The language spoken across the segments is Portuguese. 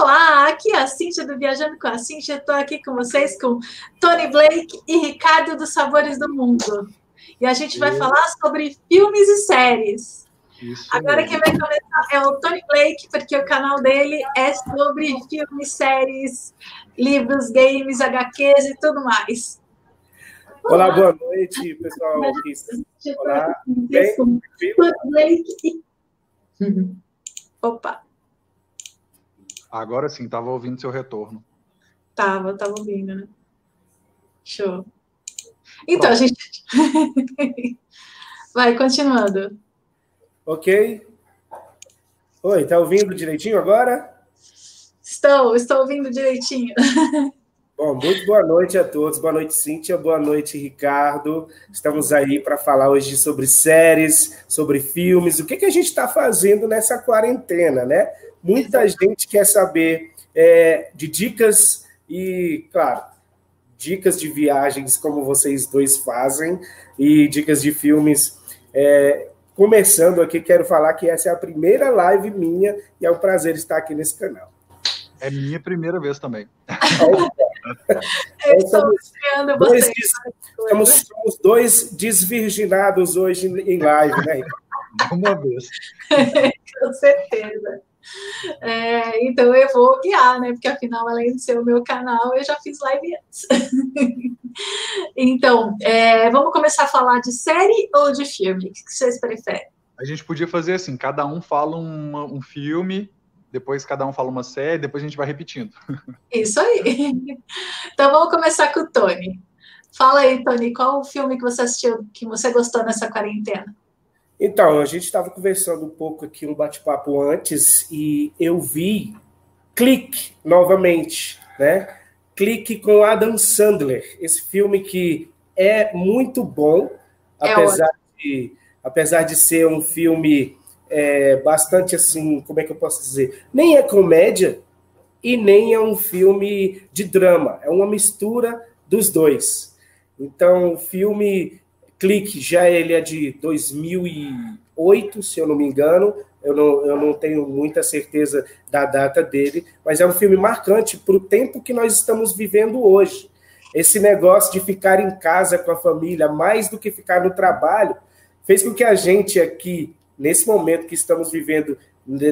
Olá, aqui é a Cíntia do Viajando com a Cíntia. Estou aqui com vocês com Tony Blake e Ricardo dos Sabores do Mundo. E a gente vai falar sobre filmes e séries. Isso Agora mesmo. quem vai começar é o Tony Blake, porque o canal dele é sobre filmes, séries, livros, games, HQs e tudo mais. Olá, Olá boa noite, pessoal. Olá, bem? Tony Blake. Opa. Agora sim, estava ouvindo seu retorno. Tava, tava ouvindo, né? Show. Então, a gente. Vai, continuando. Ok. Oi, tá ouvindo direitinho agora? Estou, estou ouvindo direitinho. Bom, muito boa noite a todos. Boa noite, Cíntia. Boa noite, Ricardo. Estamos aí para falar hoje sobre séries, sobre filmes. O que, que a gente está fazendo nessa quarentena, né? Muita gente quer saber é, de dicas e, claro, dicas de viagens como vocês dois fazem e dicas de filmes. É, começando aqui, quero falar que essa é a primeira live minha e é um prazer estar aqui nesse canal. É minha primeira vez também. Eu estou dois, estamos, somos dois desvirginados hoje em live, né? Uma vez. Com certeza. É, então eu vou guiar, né? Porque afinal, além de ser o meu canal, eu já fiz live antes. então, é, vamos começar a falar de série ou de filme? O que vocês preferem? A gente podia fazer assim: cada um fala um, um filme, depois cada um fala uma série, depois a gente vai repetindo. Isso aí. Então vamos começar com o Tony. Fala aí, Tony, qual o filme que você assistiu que você gostou nessa quarentena? Então, a gente estava conversando um pouco aqui, um bate-papo antes, e eu vi Clique novamente, né? Clique com Adam Sandler, esse filme que é muito bom, é apesar, de, apesar de ser um filme é, bastante assim, como é que eu posso dizer? Nem é comédia e nem é um filme de drama, é uma mistura dos dois. Então, o filme Clique já ele é de 2008, se eu não me engano. Eu não, eu não tenho muita certeza da data dele, mas é um filme marcante para o tempo que nós estamos vivendo hoje. Esse negócio de ficar em casa com a família, mais do que ficar no trabalho, fez com que a gente aqui, nesse momento que estamos vivendo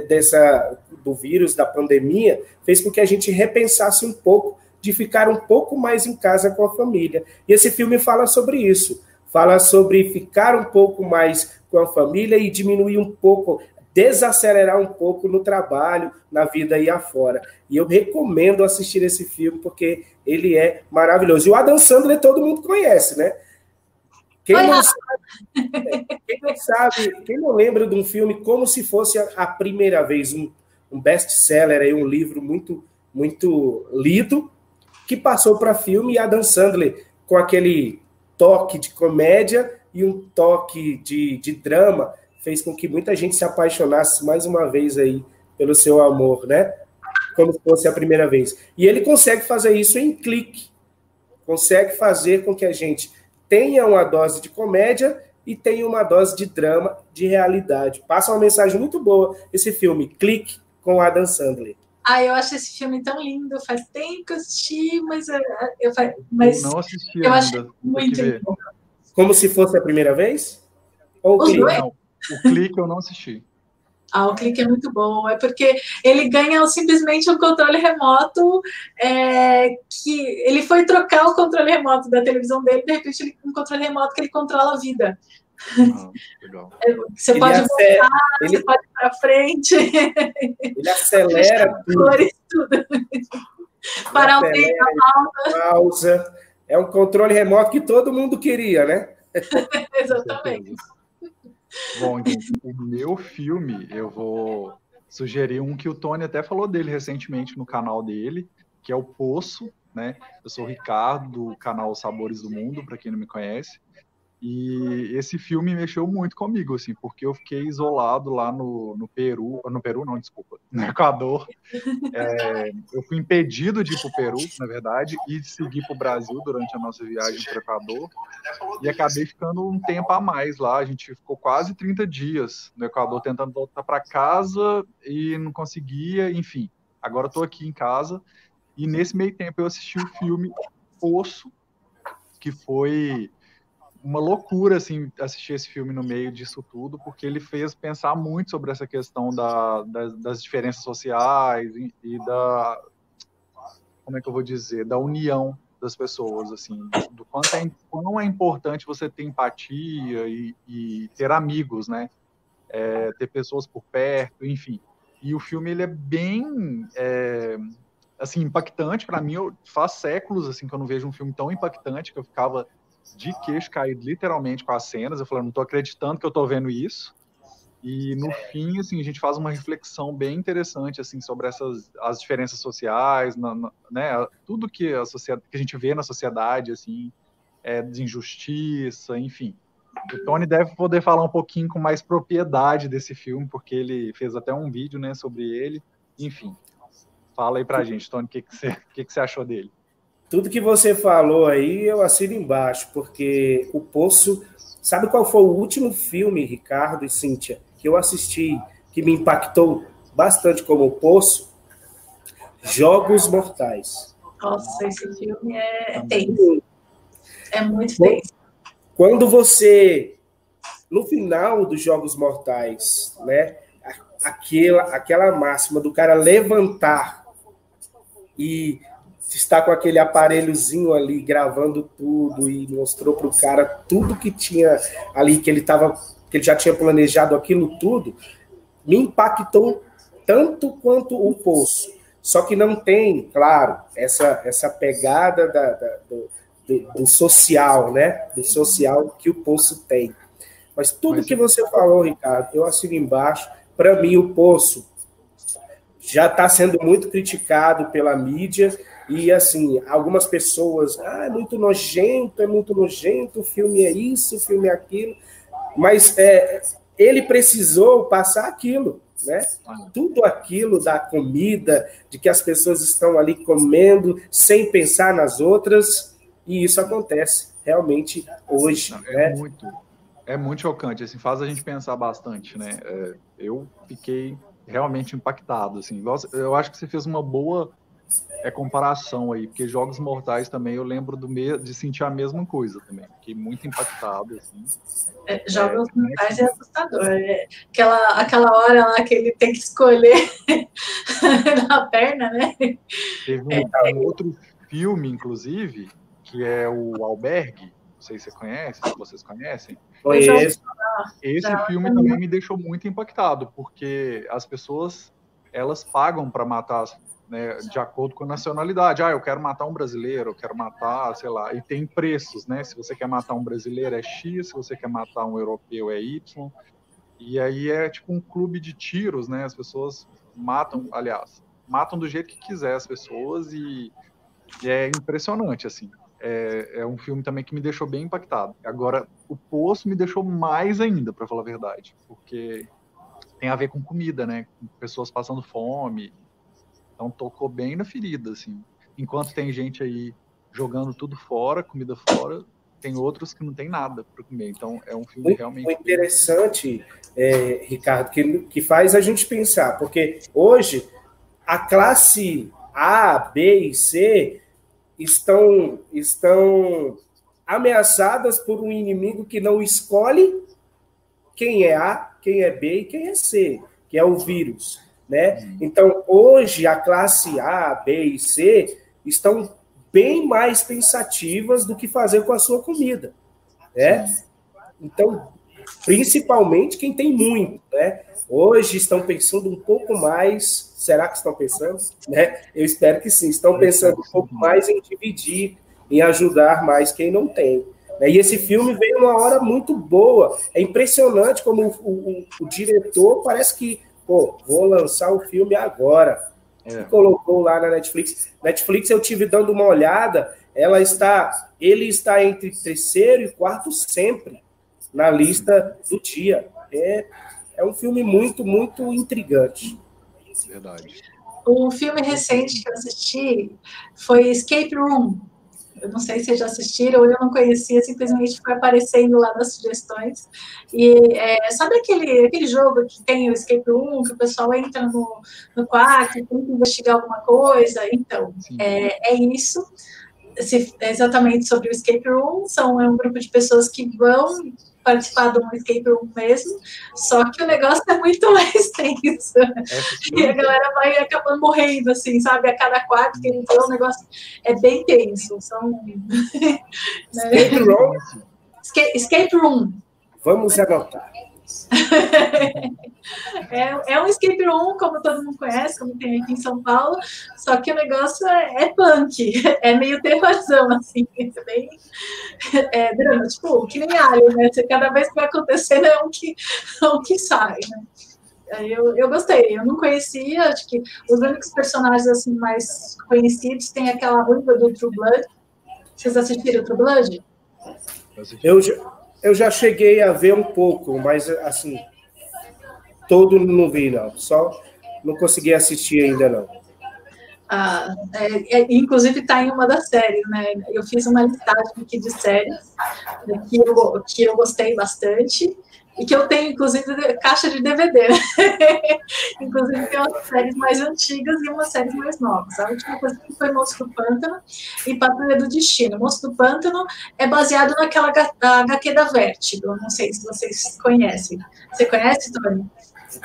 dessa do vírus, da pandemia, fez com que a gente repensasse um pouco de ficar um pouco mais em casa com a família. E esse filme fala sobre isso fala sobre ficar um pouco mais com a família e diminuir um pouco, desacelerar um pouco no trabalho, na vida aí afora. E eu recomendo assistir esse filme porque ele é maravilhoso. E o Adam Sandler todo mundo conhece, né? Quem não, sabe, quem não sabe, quem não lembra de um filme como se fosse a, primeira vez, um, um best-seller, aí, um livro muito, muito lido, que passou para filme e Adam Sandler com aquele toque de comédia e um toque de, de drama fez com que muita gente se apaixonasse mais uma vez aí pelo seu amor, né? Como se fosse a primeira vez. E ele consegue fazer isso em clique. Consegue fazer com que a gente tenha uma dose de comédia e tenha uma dose de drama, de realidade. Passa uma mensagem muito boa esse filme, Clique, com Adam Sandler. Ah, eu acho esse filme tão lindo. Faz tempo que eu assisti, mas eu, eu, mas não assisti eu ainda. acho muito lindo. Como se fosse a primeira vez? Ou o clique? Não, o clique eu não assisti. Ah, o clique é muito bom. É porque ele ganha simplesmente um controle remoto é, que ele foi trocar o controle remoto da televisão dele, de repente ele um controle remoto que ele controla a vida. Ah, é, você ele pode acelera, voltar, ele, você pode ir para frente. Ele acelera tudo. tudo. Parar o tempo, pausa. pausa. É um controle remoto que todo mundo queria, né? Exatamente. Bom, então, o meu filme, eu vou sugerir um que o Tony até falou dele recentemente no canal dele, que é o Poço, né? Eu sou o Ricardo, do canal Sabores do Mundo, para quem não me conhece. E esse filme mexeu muito comigo, assim, porque eu fiquei isolado lá no, no Peru, no Peru não, desculpa, no Equador. É, eu fui impedido de ir para o Peru, na verdade, e de seguir para o Brasil durante a nossa viagem para o Equador. E acabei ficando um tempo a mais lá. A gente ficou quase 30 dias no Equador tentando voltar para casa e não conseguia, enfim Agora tô aqui em casa e nesse meio tempo eu assisti o filme Poço, que foi uma loucura assim assistir esse filme no meio disso tudo, porque ele fez pensar muito sobre essa questão da, das, das diferenças sociais e, e, da como é que eu vou dizer, da união das pessoas, assim, do quanto é, quão é importante você ter empatia e, e ter amigos, né? É, ter pessoas por perto, enfim. E o filme ele é bem é, assim impactante para mim. Eu, faz séculos assim que eu não vejo um filme tão impactante que eu ficava de queixo caído literalmente com as cenas. Eu falei, não estou acreditando que eu estou vendo isso. E no fim, assim, a gente faz uma reflexão bem interessante assim sobre essas as diferenças sociais, na, na, né, tudo que a sociedade que a gente vê na sociedade assim, é de injustiça, enfim. O Tony deve poder falar um pouquinho com mais propriedade desse filme, porque ele fez até um vídeo, né, sobre ele. Enfim, fala aí pra gente, Tony, o que, que, você, que, que você achou dele? Tudo que você falou aí, eu assino embaixo, porque o Poço. Sabe qual foi o último filme, Ricardo e Cíntia, que eu assisti, que me impactou bastante como o Poço? Jogos Mortais. Nossa, esse filme é tenso. É muito tenso. Quando você, no final dos Jogos Mortais, né, aquela, aquela máxima do cara levantar e está com aquele aparelhozinho ali gravando tudo e mostrou para o cara tudo que tinha ali que ele tava que ele já tinha planejado aquilo tudo me impactou tanto quanto o poço só que não tem claro essa essa pegada da, da do, do, do, social, né? Do social que o Poço tem. Mas tudo Mas... que você falou, Ricardo, eu assino embaixo. Para mim, o Poço já está sendo muito criticado pela mídia e assim algumas pessoas, ah, é muito nojento, é muito nojento, o filme é isso, o filme é aquilo, mas é, ele precisou passar aquilo, né? Tudo aquilo da comida, de que as pessoas estão ali comendo sem pensar nas outras, e isso acontece realmente hoje. É né? muito, é muito chocante, assim, faz a gente pensar bastante, né? É, eu fiquei realmente impactado, assim. Eu acho que você fez uma boa é, comparação aí, porque Jogos Mortais também eu lembro do me... de sentir a mesma coisa também. Fiquei muito impactado, assim. É, Jogos é, Mortais é, é assustador. É, aquela, aquela hora lá que ele tem que escolher na perna, né? Teve um, é, um outro filme, inclusive, que é o Albergue, não sei se você conhece, se vocês conhecem. Conheço. Esse filme também me deixou muito impactado, porque as pessoas elas pagam para matar né, de acordo com a nacionalidade. Ah, eu quero matar um brasileiro, eu quero matar, sei lá, e tem preços, né? Se você quer matar um brasileiro é X, se você quer matar um europeu é Y. E aí é tipo um clube de tiros, né? As pessoas matam, aliás, matam do jeito que quiser as pessoas e, e é impressionante, assim é, é, um filme também que me deixou bem impactado. Agora, O Poço me deixou mais ainda, para falar a verdade, porque tem a ver com comida, né? Com pessoas passando fome. Então tocou bem na ferida, assim. Enquanto tem gente aí jogando tudo fora, comida fora, tem outros que não tem nada para comer. Então é um filme muito, realmente muito interessante, é, Ricardo, que, que faz a gente pensar, porque hoje a classe A, B e C estão, estão ameaçadas por um inimigo que não escolhe quem é A, quem é B e quem é C, que é o vírus. Né? Uhum. Então, hoje, a classe A, B e C estão bem mais pensativas do que fazer com a sua comida. Né? Então, principalmente quem tem muito. Né? Hoje estão pensando um pouco mais. Será que estão pensando? Né? Eu espero que sim. Estão pensando um pouco mais em dividir, em ajudar mais quem não tem. Né? E esse filme veio numa hora muito boa. É impressionante como o, o, o diretor parece que, pô, vou lançar o filme agora. É. colocou lá na Netflix. Netflix eu tive dando uma olhada, ela está, ele está entre terceiro e quarto sempre na lista do dia. É é um filme muito, muito intrigante. Verdade. Um filme recente que eu assisti foi Escape Room. Eu não sei se já assistiram, eu não conhecia, simplesmente foi aparecendo lá nas sugestões. E é, sabe aquele, aquele jogo que tem o Escape Room, que o pessoal entra no, no quarto e tenta investigar alguma coisa? Então, é, é isso. é exatamente sobre o Escape Room, são é um grupo de pessoas que vão participar de um escape room mesmo, só que o negócio é muito mais tenso. É, e a galera vai acabando morrendo, assim, sabe? A cada quarto que ele vê, o negócio é bem tenso. São, né? Escape room? Escape room. Vamos anotar. é, é um escape room, como todo mundo conhece, como tem aqui em São Paulo, só que o negócio é, é punk, é meio terrorzão, assim, é bem é, drama, tipo, que nem alho, né? Você, cada vez que vai acontecendo é um que, é um que sai, né? Eu, eu gostei, eu não conhecia, acho que os únicos personagens assim mais conhecidos tem aquela ruiva do True Blood. Vocês assistiram o True Blood? Eu já, eu já cheguei a ver um pouco, mas assim, todo não vi, não. Só não consegui assistir ainda, não. Ah, é, é, inclusive está em uma das séries, né? Eu fiz uma listagem aqui de séries que eu, que eu gostei bastante e que eu tenho, inclusive, caixa de DVD. inclusive, tem umas séries mais antigas e umas séries mais novas. A última coisa que foi Monstro do Pântano e Patrulha do Destino. Monstro do Pântano é baseado naquela HQ da Vertigo. Não sei se vocês conhecem. Você conhece, Tony?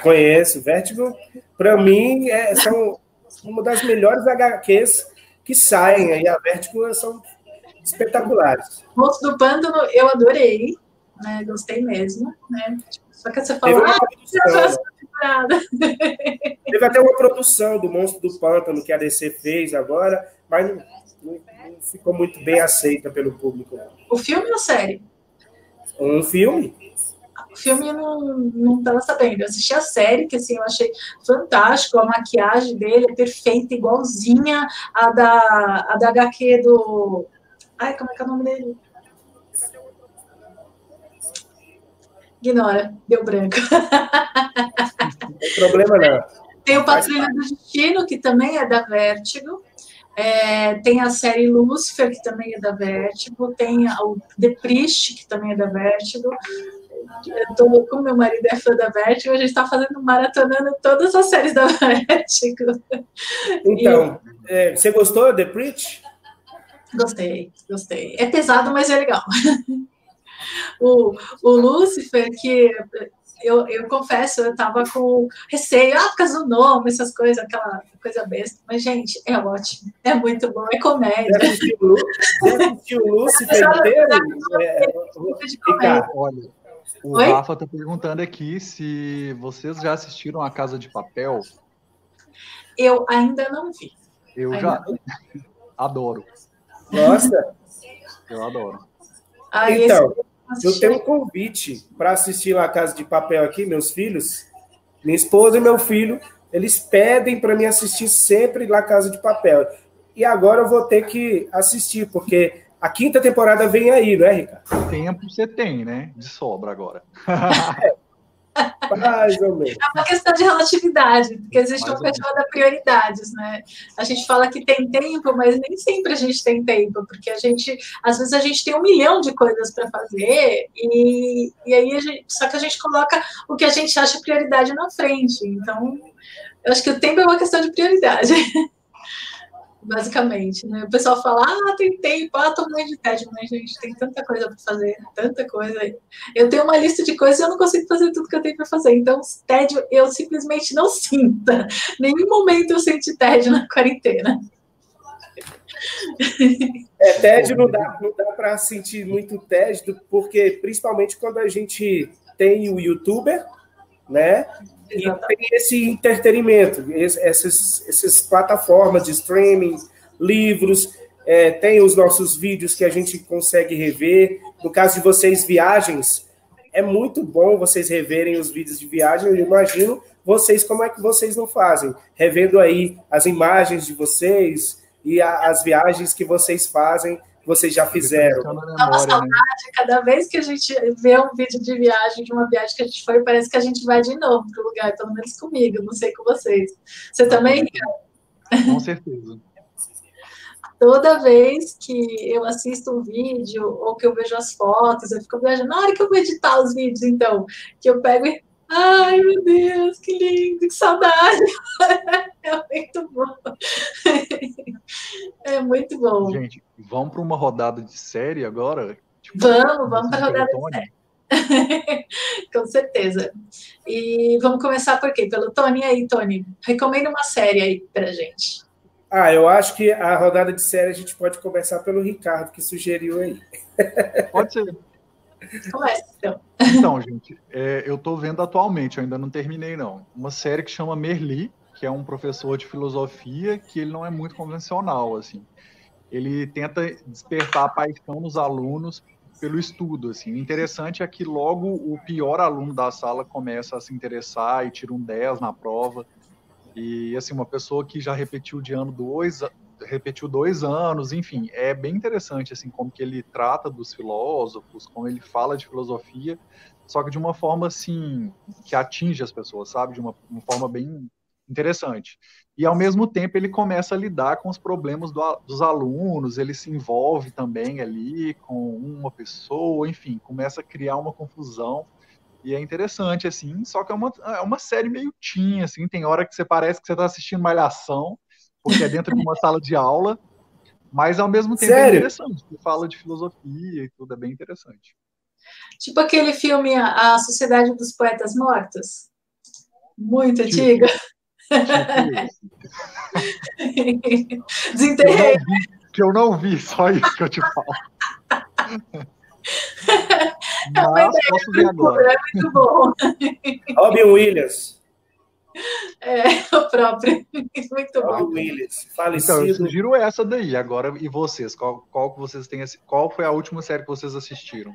Conheço. Vertigo, para mim, é, são uma das melhores HQs que saem. Aí a Vertigo são espetaculares. Monstro do Pântano, eu adorei né? Gostei mesmo, né? Só que você falou, ah, Teve até uma produção do Monstro do Pântano que a DC fez agora, mas não, não, não ficou muito bem aceita pelo público. O filme ou a série? Um filme. O filme eu não, não estava sabendo. Eu assisti a série, que assim, eu achei fantástico. A maquiagem dele é perfeita, igualzinha a da, a da HQ do. Ai, como é que é o nome dele? Ignora, deu branco. Não tem problema não. Tem o Patrulha do Destino, que também é da Vértigo. É, tem a série Lucifer, que também é da Vértigo. Tem o The Priest, que também é da Vértigo. Eu tô, como meu marido é fã da Vértigo, a gente está fazendo maratonando todas as séries da Vértigo. Então, e... é, você gostou de The Priest? Gostei, gostei. É pesado, mas é legal o, o Lúcifer, que eu, eu confesso, eu estava com receio, ah, por causa do nome, essas coisas, aquela coisa besta. Mas, gente, é ótimo, é muito bom, é comédia. Você assistiu o Lúcifer inteiro? É, é olha, o Oi? Rafa está perguntando aqui se vocês já assistiram A Casa de Papel. Eu ainda não vi. Eu ainda já. Adoro. Nossa! Eu adoro. Aí, então, esse... Eu tenho um convite para assistir lá a Casa de Papel aqui, meus filhos. Minha esposa e meu filho, eles pedem para mim assistir sempre lá a Casa de Papel. E agora eu vou ter que assistir, porque a quinta temporada vem aí, não é, Ricardo? Tempo você tem, né? De sobra agora. É, mais ou menos. É uma questão de relatividade, porque existe uma questão da prioridades, né? A gente fala que tem tempo, mas nem sempre a gente tem tempo, porque a gente, às vezes, a gente tem um milhão de coisas para fazer, e, e aí a gente, só que a gente coloca o que a gente acha prioridade na frente. Então, eu acho que o tempo é uma questão de prioridade. basicamente, né? O pessoal fala, ah, tem tempo, ah, tô morrendo de tédio, mas, gente, tem tanta coisa para fazer, tanta coisa. Eu tenho uma lista de coisas e eu não consigo fazer tudo que eu tenho para fazer, então, tédio eu simplesmente não sinto. Nenhum momento eu senti tédio na quarentena. É, tédio não dá, não dá para sentir muito tédio, porque principalmente quando a gente tem o youtuber, né? E tem esse entretenimento, essas, essas plataformas de streaming, livros, é, tem os nossos vídeos que a gente consegue rever. No caso de vocês, viagens, é muito bom vocês reverem os vídeos de viagem. Eu imagino vocês como é que vocês não fazem, revendo aí as imagens de vocês e a, as viagens que vocês fazem vocês já fizeram. Dá uma saudade, né? cada vez que a gente vê um vídeo de viagem, de uma viagem que a gente foi, parece que a gente vai de novo para o lugar, pelo menos comigo, não sei com vocês. Você também, Com certeza. Toda vez que eu assisto um vídeo ou que eu vejo as fotos, eu fico viajando. Na hora que eu vou editar os vídeos, então, que eu pego e. Ai, meu Deus, que lindo, que saudade! É muito bom. É muito bom. Gente, vamos para uma rodada de série agora? Tipo, vamos, vamos para a rodada de série. Com certeza. E vamos começar por quê? Pelo Tony. E aí, Tony, recomenda uma série aí pra gente. Ah, eu acho que a rodada de série a gente pode começar pelo Ricardo, que sugeriu aí. Pode ser. Começa, então. Então, gente, é, eu estou vendo atualmente, eu ainda não terminei, não. Uma série que chama Merli, que é um professor de filosofia, que ele não é muito convencional, assim. Ele tenta despertar a paixão nos alunos pelo estudo. Assim. O interessante é que logo o pior aluno da sala começa a se interessar e tira um 10 na prova. E assim, uma pessoa que já repetiu de ano dois, repetiu dois anos, enfim, é bem interessante assim como que ele trata dos filósofos, como ele fala de filosofia, só que de uma forma assim que atinge as pessoas, sabe, de uma, uma forma bem interessante. E ao mesmo tempo ele começa a lidar com os problemas do, dos alunos, ele se envolve também ali com uma pessoa, enfim, começa a criar uma confusão. E é interessante, assim, só que é uma, é uma série meio teen, assim, tem hora que você parece que você está assistindo Malhação, porque é dentro de uma sala de aula, mas ao mesmo tempo é Sério? é interessante, fala de filosofia e tudo, é bem interessante. Tipo aquele filme A Sociedade dos Poetas Mortos, muito tipo, antiga. Desenterrei. Que eu não vi, só isso que eu te falo. É uma Mas posso ver agora. É muito bom. Robin Williams. É, o próprio. Muito Robin bom. Williams, falecido. Então, eu sugiro essa daí. Agora, e vocês? Qual, qual que vocês têm? Qual foi a última série que vocês assistiram?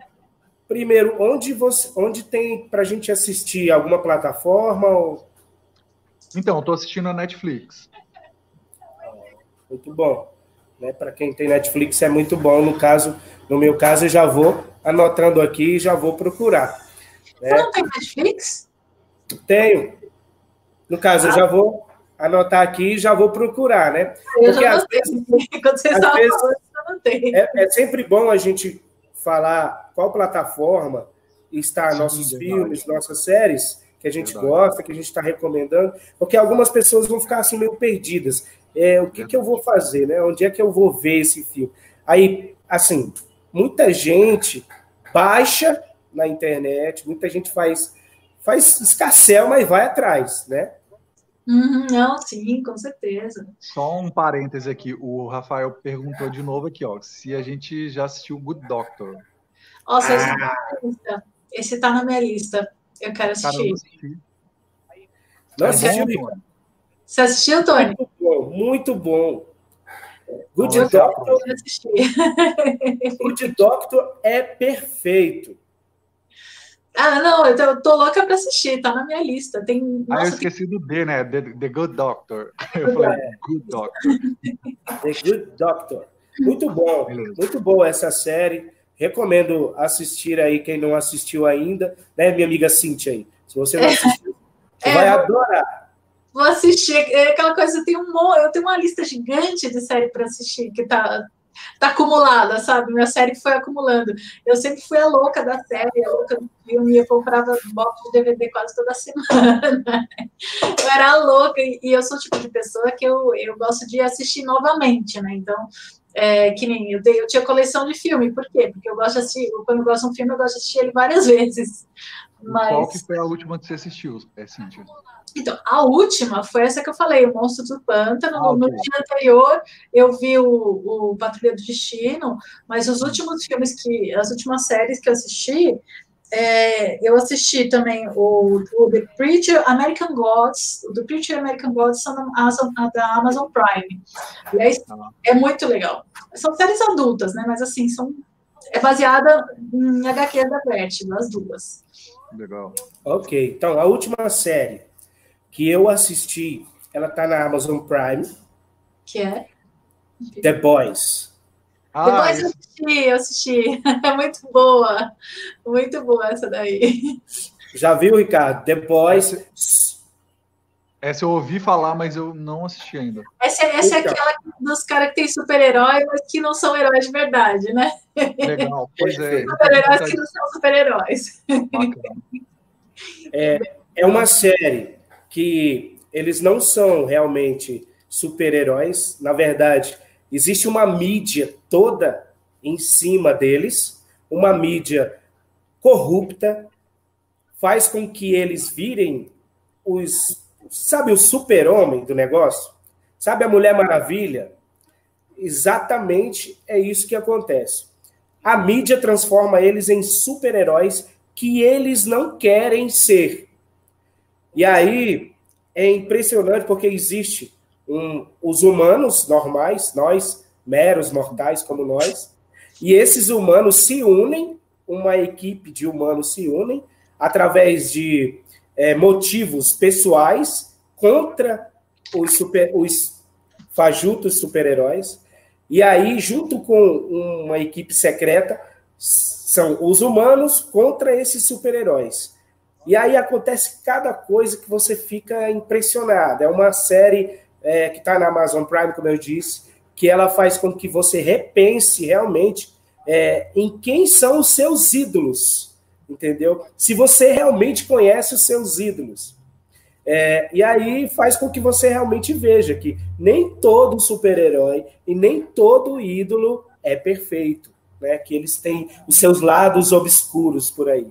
Primeiro, onde você, onde tem pra gente assistir? Alguma plataforma ou então, estou assistindo a Netflix. Muito bom. Né? Para quem tem Netflix é muito bom. No caso, no meu caso, eu já vou anotando aqui e já vou procurar. Né? Você não tem Netflix? Tenho. No caso, ah. eu já vou anotar aqui e já vou procurar, né? Eu Porque às vezes, Quando você às vezes falando, é, é, sempre bom a gente falar qual plataforma está Sim, nossos filmes, nossas séries, que a gente Verdade. gosta, que a gente está recomendando, porque algumas pessoas vão ficar assim meio perdidas. É, o que, que eu vou fazer, né? Onde é que eu vou ver esse filme? Aí, assim, muita gente baixa na internet, muita gente faz faz escassel, mas vai atrás, né? Uhum, não, sim, com certeza. Só um parêntese aqui, o Rafael perguntou de novo aqui, ó, se a gente já assistiu Good Doctor. Nossa, ah. esse está na minha lista. Eu quero assistir. Não é assistiu, Você assistiu, Tony? Muito bom, muito bom. Good Nossa, Doctor. Good Doctor é perfeito. Ah, não, eu tô louca para assistir, tá na minha lista. Tem, nossa, ah, eu esqueci do D, né? The, the Good Doctor. Eu falei, é. Good Doctor. The Good Doctor. Muito bom, Beleza. muito boa essa série. Recomendo assistir aí quem não assistiu ainda, né, minha amiga Cintia aí. Se você não é. assistiu, você é, vai adorar. Vou assistir, é aquela coisa, eu tenho, um, eu tenho uma lista gigante de série para assistir que tá, tá acumulada, sabe? Minha série que foi acumulando. Eu sempre fui a louca da série, a louca do filme, eu comprava box de DVD quase toda semana. Eu era louca, e eu sou o tipo de pessoa que eu, eu gosto de assistir novamente, né? Então, é, que nem eu, eu tinha coleção de filme, por quê? Porque eu gosto de assistir, quando eu gosto de um filme, eu gosto de assistir ele várias vezes. Mas... Qual que foi a última que você assistiu, é, Cíntia? Então, a última foi essa que eu falei, o Monstro do Pântano. Ah, okay. No dia anterior, eu vi o, o Patrulha do Destino, mas os últimos filmes que, as últimas séries que eu assisti, é, eu assisti também o, o, The Preacher American Gods, o The Preacher American Gods são da Amazon, da Amazon Prime. Aliás, é muito legal. São séries adultas, né? Mas assim, são, é baseada em HQ da Beth, das duas. Legal. Ok, então a última série que eu assisti, ela tá na Amazon Prime. Que é? The Boys. Ah, Depois eu assisti, eu assisti. É muito boa. Muito boa essa daí. Já viu, Ricardo? The Boys. Essa eu ouvi falar, mas eu não assisti ainda. Essa, essa é aquela dos caras que tem super-herói, mas que não são heróis de verdade, né? Legal, pois é. Super-heróis que não são super-heróis. É, é uma série que eles não são realmente super-heróis. Na verdade, existe uma mídia toda em cima deles, uma mídia corrupta, faz com que eles virem os Sabe o super-homem do negócio? Sabe a Mulher Maravilha? Exatamente é isso que acontece. A mídia transforma eles em super-heróis que eles não querem ser. E aí é impressionante porque existe um, os humanos normais, nós, meros mortais como nós, e esses humanos se unem, uma equipe de humanos se unem através de é, motivos pessoais contra os, super, os fajutos super-heróis. E aí, junto com uma equipe secreta, são os humanos contra esses super-heróis. E aí acontece cada coisa que você fica impressionado. É uma série é, que está na Amazon Prime, como eu disse, que ela faz com que você repense realmente é, em quem são os seus ídolos entendeu? Se você realmente conhece os seus ídolos. É, e aí faz com que você realmente veja que nem todo super-herói e nem todo ídolo é perfeito, né? Que eles têm os seus lados obscuros por aí.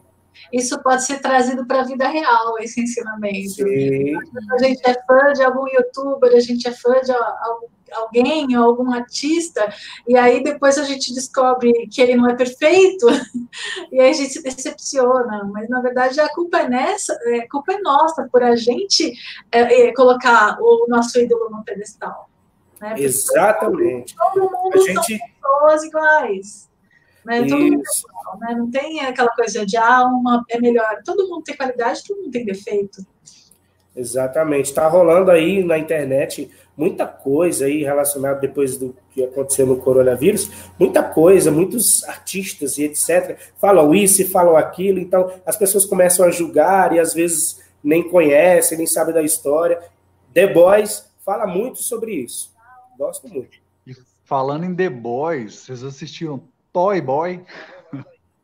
Isso pode ser trazido para a vida real, esse ensinamento. Sim. A gente é fã de algum youtuber, a gente é fã de alguém ou algum artista, e aí depois a gente descobre que ele não é perfeito, e aí a gente se decepciona, mas na verdade a culpa é nessa, a culpa é nossa por a gente é, é, colocar o nosso ídolo no pedestal. Né? Exatamente. Todo mundo a gente... são pessoas iguais. Né? Todo mundo é igual, né? Não tem aquela coisa de ah, uma é melhor. Todo mundo tem qualidade, todo mundo tem defeito. Exatamente. Está rolando aí na internet muita coisa aí relacionada depois do que aconteceu no coronavírus, muita coisa, muitos artistas e etc. falam isso e falam aquilo, então as pessoas começam a julgar e às vezes nem conhecem, nem sabem da história. The Boys fala muito sobre isso. Gosto muito. E falando em The Boys, vocês assistiram Toy Boy?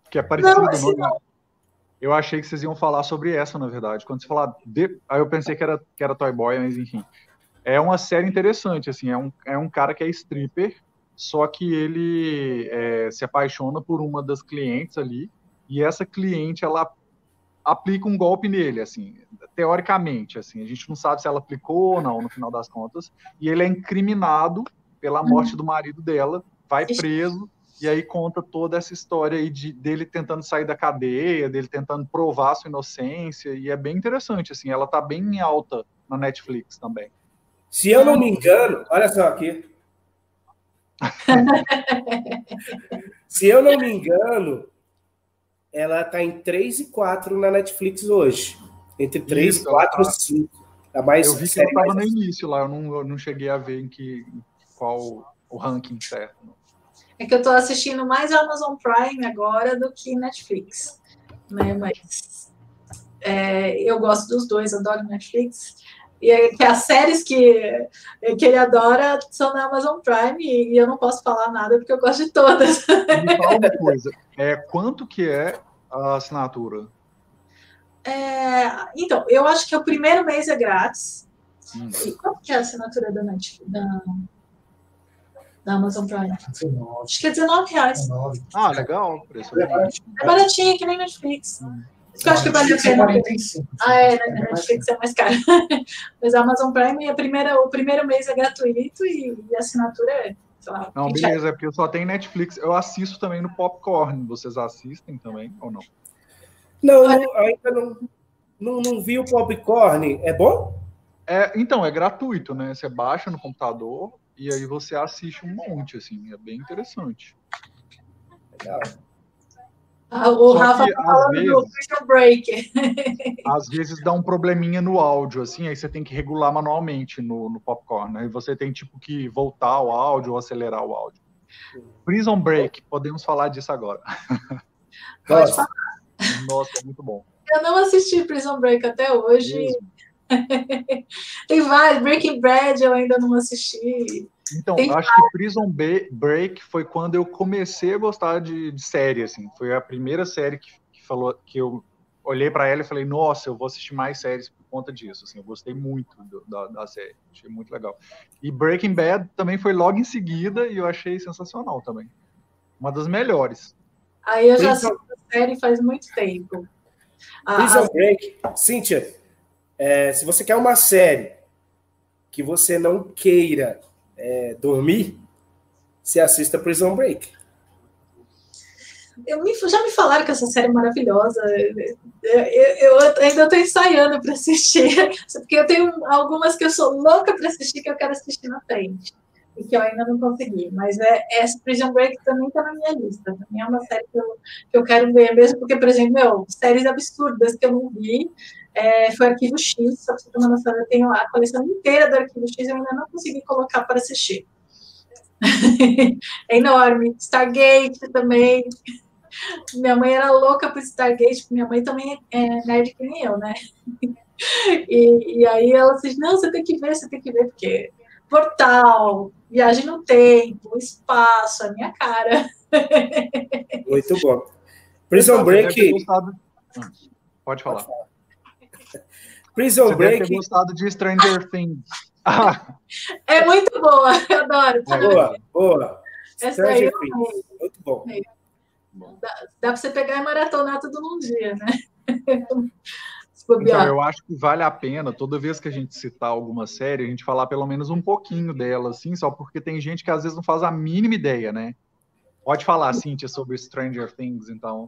que é parecido não, nome. Eu achei que vocês iam falar sobre essa, na verdade. Quando você falar de... aí eu pensei que era, que era Toy Boy, mas enfim é uma série interessante, assim, é um, é um cara que é stripper, só que ele é, se apaixona por uma das clientes ali, e essa cliente, ela aplica um golpe nele, assim, teoricamente, assim, a gente não sabe se ela aplicou ou não, no final das contas, e ele é incriminado pela uhum. morte do marido dela, vai preso, e aí conta toda essa história aí de, dele tentando sair da cadeia, dele tentando provar sua inocência, e é bem interessante, assim, ela tá bem alta na Netflix também. Se eu não me engano, olha só aqui. Se eu não me engano, ela está em 3 e 4 na Netflix hoje. Entre 3 Isso, e 4 ou 5. A mais eu vi que ela estava no início lá, eu não, eu não cheguei a ver em que, qual o ranking certo. É que eu estou assistindo mais Amazon Prime agora do que Netflix. Né? Mas é, eu gosto dos dois, adoro Netflix. E que as séries que, que ele adora são na Amazon Prime e eu não posso falar nada porque eu gosto de todas. Me fala uma coisa, é, quanto que é a assinatura? É, então, eu acho que o primeiro mês é grátis. Hum. E quanto que é a assinatura da Netflix? Da, da Amazon Prime? 19. Acho que é 19 reais. 19. Ah, legal. Preço é, é baratinho, que nem Netflix. Hum. Isso que eu acho que vale a pena. Ah, é, né? Netflix é mais caro. Mas a Amazon Prime, a primeira, o primeiro mês é gratuito e, e a assinatura é. Lá, não, beleza, é porque eu só tenho Netflix. Eu assisto também no Popcorn. Vocês assistem também ou não? Não, não ainda não, não, não vi o Popcorn. É bom? É, então, é gratuito, né? Você baixa no computador e aí você assiste um monte, assim. É bem interessante. Legal. Ah, o Só Rafa que, tá falando vezes, do Prison Break. às vezes dá um probleminha no áudio, assim, aí você tem que regular manualmente no, no popcorn. Aí né? você tem tipo que voltar o áudio ou acelerar o áudio. Prison Break, podemos falar disso agora. Pode falar. Nossa, é muito bom. Eu não assisti Prison Break até hoje. Tem vários. Breaking Bad eu ainda não assisti. Então, Tem acho que Prison Break foi quando eu comecei a gostar de, de série, assim. Foi a primeira série que, que falou que eu olhei para ela e falei, nossa, eu vou assistir mais séries por conta disso. Assim, eu gostei muito do, da, da, série, achei muito legal. E Breaking Bad também foi logo em seguida e eu achei sensacional também. Uma das melhores. Aí eu já assisto a série faz muito tempo. Prison Break, Cíntia, é, se você quer uma série que você não queira é, dormir, você assista Prison Break. Eu me, já me falaram que essa série é maravilhosa. Eu, eu, eu ainda estou ensaiando para assistir, porque eu tenho algumas que eu sou louca para assistir que eu quero assistir na frente e que eu ainda não consegui. Mas é, essa Prison Break também está na minha lista. Também é uma série que eu, que eu quero ver, mesmo porque, por exemplo, meu, séries absurdas que eu não vi. É, foi Arquivo X, só para você ter uma noção, eu tenho a coleção inteira do Arquivo X e eu ainda não consegui colocar para assistir. é enorme. Stargate também. Minha mãe era louca por Stargate, minha mãe também é nerd que nem eu, né? E, e aí ela disse, não, você tem que ver, você tem que ver, porque portal, viagem no tempo, espaço, a minha cara. Muito bom. Prison Break. Gostado... Pode falar. Prison Você Break. Deve ter gostado de Stranger Things. É muito boa, eu adoro. Boa, boa. Essa aí, muito bom. Dá, dá para você pegar e maratonar tudo num dia, né? Então, eu acho que vale a pena, toda vez que a gente citar alguma série, a gente falar pelo menos um pouquinho dela, assim, só porque tem gente que às vezes não faz a mínima ideia, né? Pode falar, Cíntia, sobre Stranger Things, então.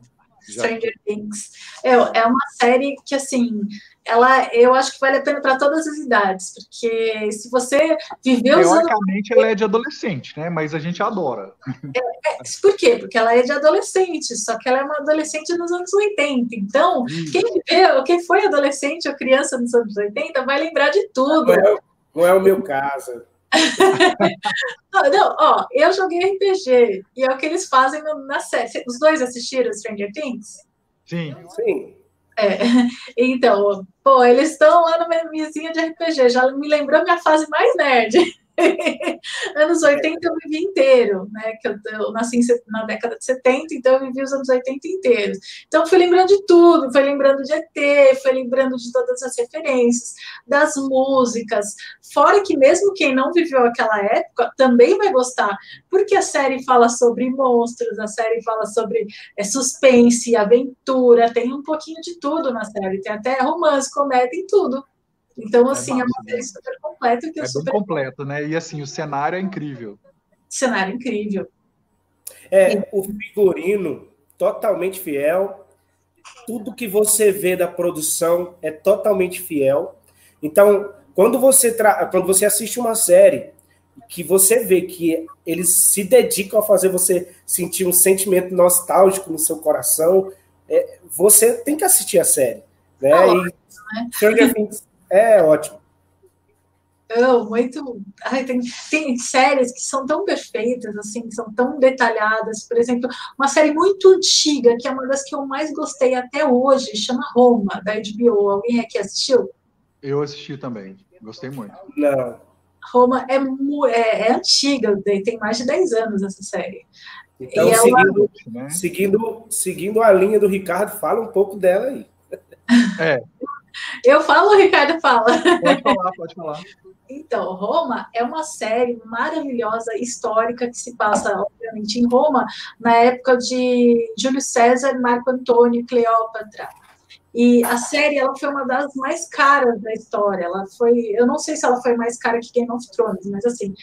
Stranger Things. É, é uma série que, assim, ela, eu acho que vale a pena para todas as idades, porque se você viveu os Teoricamente, anos... ela é de adolescente, né? Mas a gente adora. É, é, por quê? Porque ela é de adolescente, só que ela é uma adolescente nos anos 80. Então, hum. quem viveu, quem foi adolescente ou criança nos anos 80 vai lembrar de tudo. Não é, não é o meu caso. Não, ó, eu joguei RPG e é o que eles fazem na série. Os dois assistiram Stranger Things? Sim. Sim. É, então, pô, eles estão lá na minha mesinha de RPG, já me lembrou minha fase mais nerd. anos 80 eu vivi inteiro, né? Que eu, eu, nasci na década de 70, então eu vivi os anos 80 inteiros. Então fui lembrando de tudo, fui lembrando de ET, fui lembrando de todas as referências, das músicas. Fora que mesmo quem não viveu aquela época também vai gostar, porque a série fala sobre monstros, a série fala sobre é, suspense, aventura, tem um pouquinho de tudo na série, tem até romance, comédia e tudo. Então, é assim, é, é uma série super completa. Que é super... bem completo, né? E assim, o cenário é incrível. Cenário incrível. É, o figurino totalmente fiel. Tudo que você vê da produção é totalmente fiel. Então, quando você, tra... quando você assiste uma série que você vê que eles se dedicam a fazer você sentir um sentimento nostálgico no seu coração, é, você tem que assistir a série. Né? Ah, e né? É ótimo. Não, muito. Ai, tem, tem séries que são tão perfeitas, assim, são tão detalhadas. Por exemplo, uma série muito antiga, que é uma das que eu mais gostei até hoje, chama Roma, da HBO. Alguém aqui assistiu? Eu assisti também, gostei muito. Não. Roma é, é, é antiga, tem mais de 10 anos essa série. Então, ela... seguindo, né? seguindo, seguindo a linha do Ricardo, fala um pouco dela aí. É, eu falo, o Ricardo fala. Pode falar, pode falar. Então, Roma é uma série maravilhosa, histórica, que se passa, obviamente, em Roma, na época de Júlio César, Marco Antônio e Cleópatra. E a série ela foi uma das mais caras da história. Ela foi, eu não sei se ela foi mais cara que Game of Thrones, mas assim,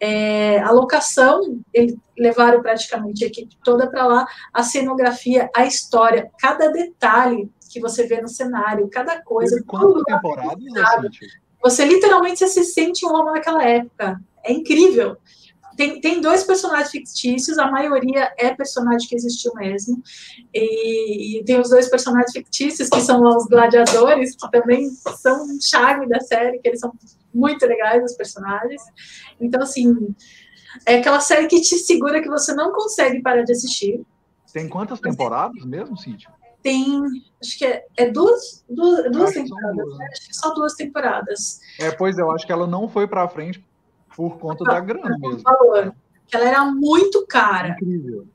é, a locação, eles levaram praticamente a equipe toda para lá, a cenografia, a história, cada detalhe que você vê no cenário, cada coisa. Teve quantas temporadas? Você literalmente se sente um Roma naquela época. É incrível. Tem, tem dois personagens fictícios, a maioria é personagem que existiu mesmo. E, e tem os dois personagens fictícios, que são os gladiadores, que também são um charme da série, que eles são muito legais, os personagens. Então, assim, é aquela série que te segura que você não consegue parar de assistir. Tem quantas temporadas mesmo, Cíntia? Tem, acho que é, é duas, duas, duas temporadas, duas. Né? Acho que só duas temporadas. É, pois eu acho que ela não foi para frente por conta da grana mesmo. Valor, ela era muito cara. Incrível.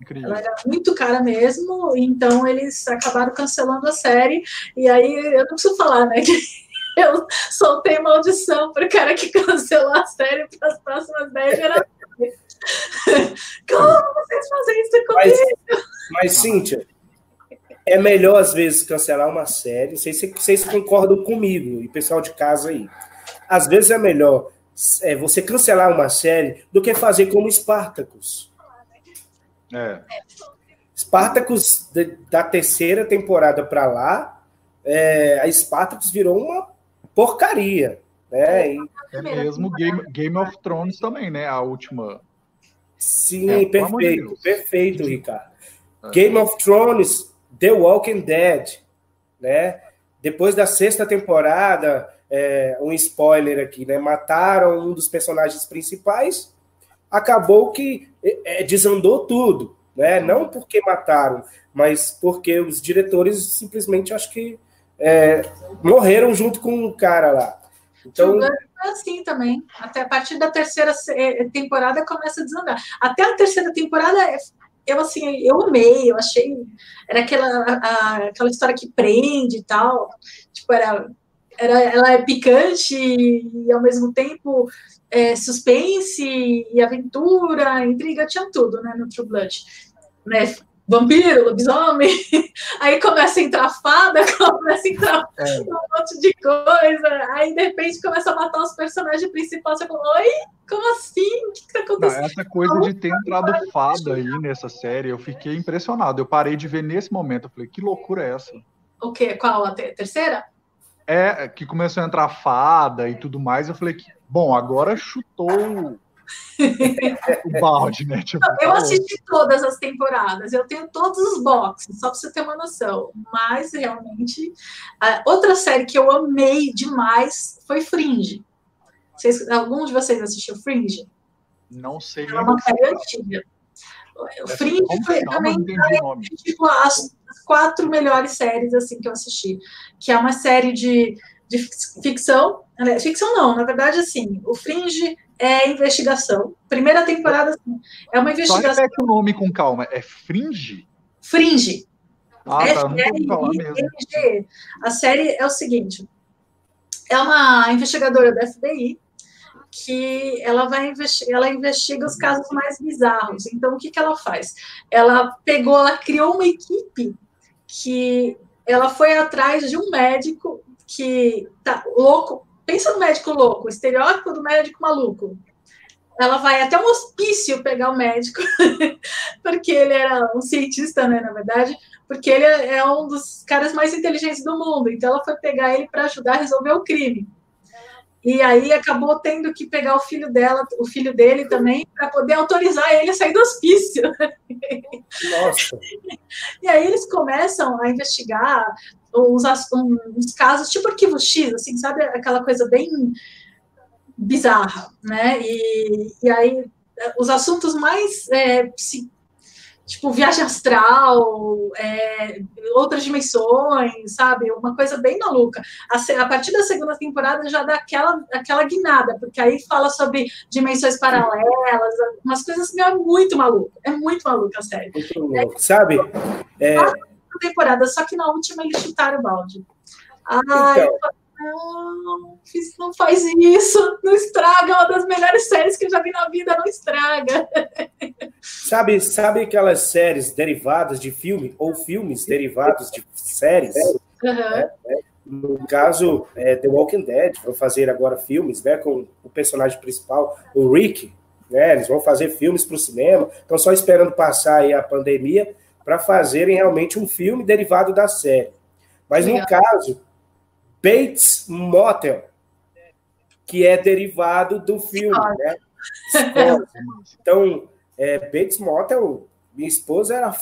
Incrível. Ela era muito cara mesmo, então eles acabaram cancelando a série. E aí eu não preciso falar, né? Que eu soltei maldição para o cara que cancelou a série para as próximas 10 gerações. Como vocês fazem isso comigo? Mas, mas Cíntia, é melhor às vezes cancelar uma série. Não sei se vocês concordam comigo, e pessoal de casa aí. Às vezes é melhor é, você cancelar uma série do que fazer como Spartacus. É. Spartacus, da terceira temporada para lá, é, a Spartacus virou uma porcaria. Né? E... É mesmo Game, Game of Thrones também, né? A última. Sim, é, perfeito, perfeito, Ricardo. É. Game of Thrones, The Walking Dead, né? Depois da sexta temporada, é, um spoiler aqui, né? Mataram um dos personagens principais, acabou que é, é, desandou tudo, né? Não porque mataram, mas porque os diretores simplesmente acho que é, morreram junto com o cara lá. Então assim também. Até a partir da terceira é, temporada começa a desandar. Até a terceira temporada eu assim, eu amei, eu achei era aquela a, aquela história que prende e tal. Tipo, era era, ela é picante e ao mesmo tempo é, suspense e aventura, intriga, tinha tudo, né, no True Blood. Né? Vampiro, lobisomem, aí começa a entrar fada, começa a entrar é. um monte de coisa, aí de repente começa a matar os personagens principais, você fala, oi, como assim? O que está acontecendo? Não, essa coisa de ter entrado fada aí nessa série, eu fiquei impressionado, eu parei de ver nesse momento, eu falei, que loucura é essa? O quê? Qual? A terceira? É, que começou a entrar fada e tudo mais, eu falei que, bom, agora chutou o balde, né? Tipo, eu assisti todas as temporadas, eu tenho todos os boxes, só para você ter uma noção. Mas realmente, outra série que eu amei demais foi Fringe. Vocês, algum de vocês assistiu Fringe? Não sei. É uma série antiga. O Fringe foi também tipo, as quatro melhores séries assim que eu assisti, que é uma série de, de ficção, ficção não, na verdade assim, o Fringe é investigação. Primeira temporada assim, é uma investigação. Só repete o nome com calma, é Fringe? Fringe. Ah, tá, não falar mesmo. A série é o seguinte, é uma investigadora da FBI que ela vai investigar, ela investiga os casos mais bizarros. Então, o que, que ela faz? Ela pegou, ela criou uma equipe que ela foi atrás de um médico que tá louco. Pensa no médico louco, o estereótipo do médico maluco. Ela vai até um hospício pegar o médico, porque ele era um cientista, né, na verdade, porque ele é um dos caras mais inteligentes do mundo. Então, ela foi pegar ele para ajudar a resolver o crime. E aí acabou tendo que pegar o filho dela, o filho dele também, para poder autorizar ele a sair do hospício. Nossa. E aí eles começam a investigar uns, uns casos, tipo arquivo X, assim, sabe? Aquela coisa bem bizarra, né? E, e aí os assuntos mais é, tipo viagem astral, é, outras dimensões, sabe? Uma coisa bem maluca. A, a, partir da segunda temporada já dá aquela, aquela guinada, porque aí fala sobre dimensões paralelas, umas coisas meu, é muito maluco. É muito maluca a série. Muito louco, sabe? É... temporada, só que na última eles chutaram o balde. Ah, então, não, não faz isso, não estraga, é uma das melhores séries que eu já vi na vida, não estraga. Sabe, sabe aquelas séries derivadas de filme, ou filmes derivados de séries? Uhum. Né? No caso, é, The Walking Dead, vão fazer agora filmes né, com o personagem principal, o Rick, né, eles vão fazer filmes para o cinema, estão só esperando passar aí a pandemia para fazerem realmente um filme derivado da série. Mas Legal. no caso, Bates Motel, que é derivado do filme, né? Então, é, Bates Motel, minha esposa era,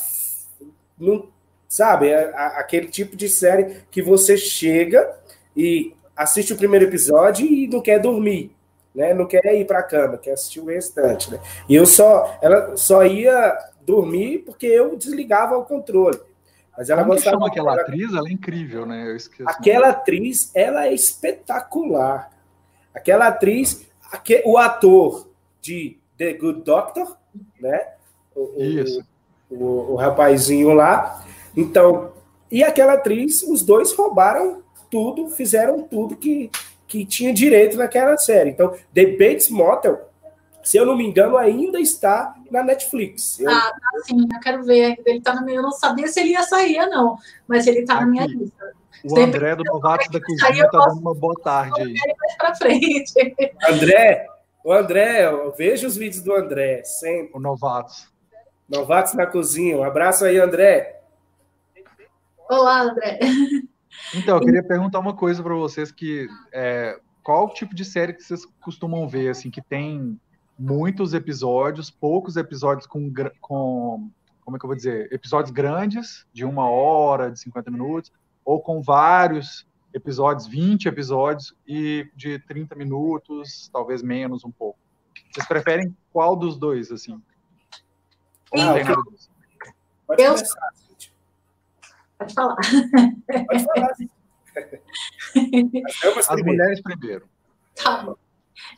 não, sabe, é, aquele tipo de série que você chega e assiste o primeiro episódio e não quer dormir, né? Não quer ir para a cama, quer assistir o restante, né? E eu só, ela só ia dormir porque eu desligava o controle. Mas ela Como gostava chama aquela ela... atriz, ela é incrível, né? Aquela atriz, ela é espetacular. Aquela atriz, o ator de The Good Doctor, né? O, Isso. O, o, o rapazinho lá. Então, e aquela atriz, os dois roubaram tudo, fizeram tudo que, que tinha direito naquela série. Então, The Bates Motel se eu não me engano, ainda está na Netflix. Eu... Ah, tá sim, eu quero ver. Ele tá no meu. Eu não sabia se ele ia sair, não, mas ele está na minha lista. O André do Novatos da Cozinha está dando uma boa tarde aí. Mais para frente. André, o André, veja os vídeos do André, sempre. O Novatos. Novatos na Cozinha. Um abraço aí, André. Olá, André. Então, eu queria perguntar uma coisa para vocês que é, qual tipo de série que vocês costumam ver, assim, que tem muitos episódios, poucos episódios com, com como é que eu vou dizer, episódios grandes, de uma hora, de 50 minutos, ou com vários episódios, 20 episódios, e de 30 minutos, talvez menos um pouco. Vocês preferem qual dos dois, assim? Não, eu... Pode eu... começar, Pode falar. Pode falar, As mulheres primeiro. Tá bom.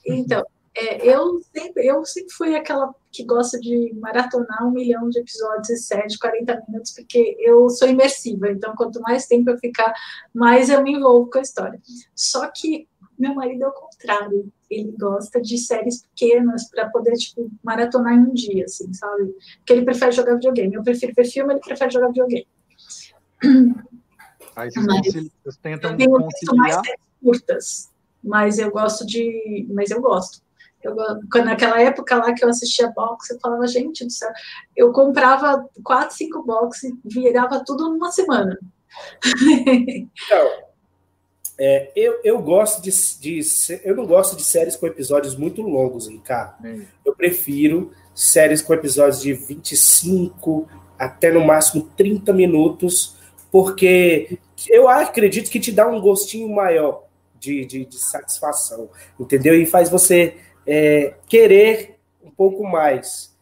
Então, é, eu, sempre, eu sempre fui aquela que gosta de maratonar um milhão de episódios e séries, 40 minutos, porque eu sou imersiva, então quanto mais tempo eu ficar, mais eu me envolvo com a história. Só que meu marido é o contrário, ele gosta de séries pequenas para poder, tipo, maratonar em um dia, assim, sabe? Porque ele prefere jogar videogame. Eu prefiro ver filme, ele prefere jogar videogame. Aí vocês, mas, vocês tentam eu tenho conciliar... mais séries curtas, mas eu gosto de... Mas eu gosto. Eu, naquela época lá que eu assistia boxe, eu falava, gente do céu, eu comprava quatro, cinco boxes e virava tudo numa semana. Então, é, eu, eu gosto de, de, Eu não gosto de séries com episódios muito longos, Ricardo. Eu prefiro séries com episódios de 25 até no máximo 30 minutos, porque eu acredito que te dá um gostinho maior de, de, de satisfação, entendeu? E faz você é, querer um pouco mais.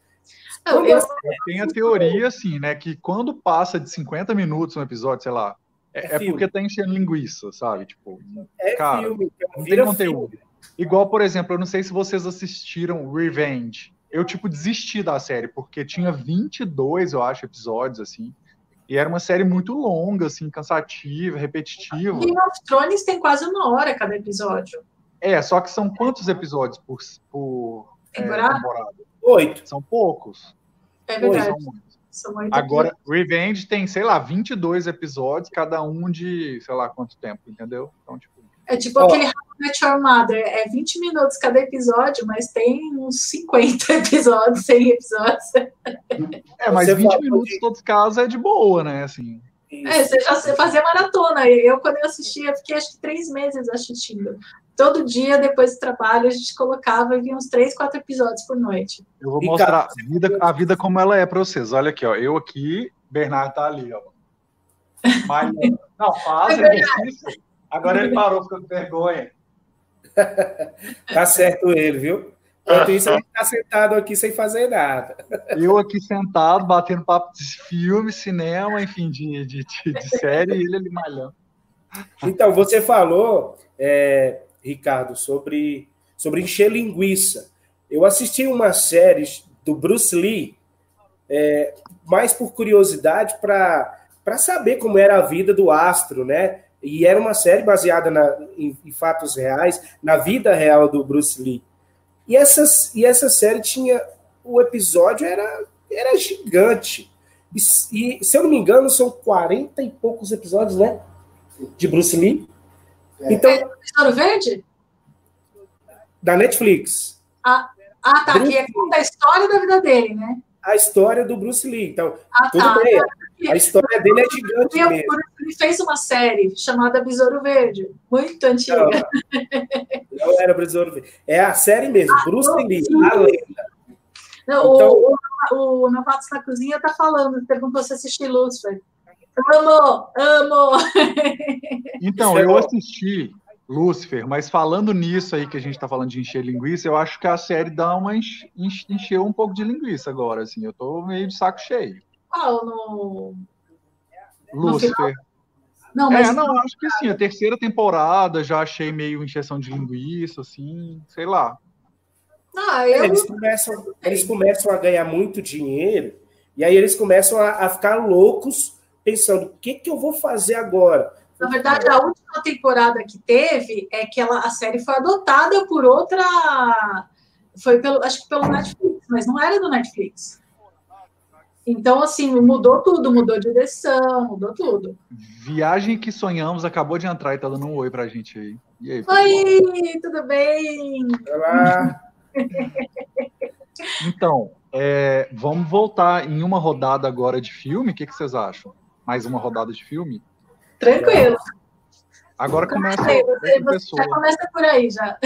Não, eu... Tem a teoria, assim, né, que quando passa de 50 minutos um episódio, sei lá, é, é, é porque tá enchendo linguiça, sabe? Tipo, é cara, filme, não tem conteúdo. Filme. Igual, por exemplo, eu não sei se vocês assistiram Revenge. Eu, tipo, desisti da série, porque tinha 22, eu acho, episódios, assim. E era uma série muito longa, assim, cansativa, repetitiva. Game of Thrones tem quase uma hora cada episódio. É, só que são quantos episódios por, por é, temporada? É, temporada? Oito. São poucos. É verdade. São Agora, episódios. Revenge tem, sei lá, 22 episódios, cada um de, sei lá, quanto tempo, entendeu? Então, tipo... É tipo aquele How Met Your Mother, é 20 minutos cada episódio, mas tem uns 50 episódios, 100 episódios. É, mas você 20 minutos em todos os casos é de boa, né, assim... É, você já fazia maratona. Eu, quando eu assistia, fiquei acho que três meses assistindo todo dia, depois do trabalho, a gente colocava e vinha uns três, quatro episódios por noite. Eu vou mostrar a vida, a vida como ela é para vocês. Olha aqui, ó. Eu aqui, Bernardo tá ali, ó. Mas, não, faz é exercício. Agora ele parou, ficando com vergonha. tá certo ele, viu? Enquanto isso, ele tá sentado aqui sem fazer nada. Eu aqui sentado, batendo papo de filme, cinema, enfim, de, de, de, de série, e ele ali malhando. Então, você falou é, Ricardo, sobre, sobre encher linguiça. Eu assisti uma série do Bruce Lee, é, mais por curiosidade, para saber como era a vida do astro, né? E era uma série baseada na, em, em, fatos reais, na vida real do Bruce Lee. E, essas, e essa série tinha. O episódio era, era gigante. E, e, se eu não me engano, são 40 e poucos episódios, né? De Bruce Lee. É. Então, é Tesouro Verde? Da Netflix. Ah, ah tá. Bruce que é conta a história da vida dele, né? A história do Bruce Lee. Então, ah, tudo tá. bem. A história dele é gigante eu, mesmo. Ele fez uma série chamada Besouro Verde, muito antiga. Não, não era Besouro Verde. É a série mesmo, ah, Bruce Lee, a lenda. Não, então, o, o, o Novatos na Cozinha está falando, perguntou se assistiu Lucifer. Amo, amo. Então, eu assisti Lúcifer, mas falando nisso aí que a gente tá falando de encher linguiça, eu acho que a série dá uma enche, encheu um pouco de linguiça agora, assim. Eu tô meio de saco cheio. Qual? No... Lúcifer. Não, mas... É, não, acho que sim. A terceira temporada já achei meio encheção de linguiça, assim, sei lá. Ah, eu... eles, começam, eles começam a ganhar muito dinheiro e aí eles começam a, a ficar loucos pensando, o que, que eu vou fazer agora? Na verdade, a última temporada que teve é que ela, a série foi adotada por outra. Foi pelo, acho que pelo Netflix, mas não era do Netflix. Então, assim, mudou tudo, mudou direção, mudou tudo. Viagem que sonhamos acabou de entrar e tá dando um oi pra gente aí. E aí oi, tudo bem? Olá! então, é, vamos voltar em uma rodada agora de filme. O que, que vocês acham? Mais uma rodada de filme? Tranquilo. Agora começa você, você, você já começa por aí já.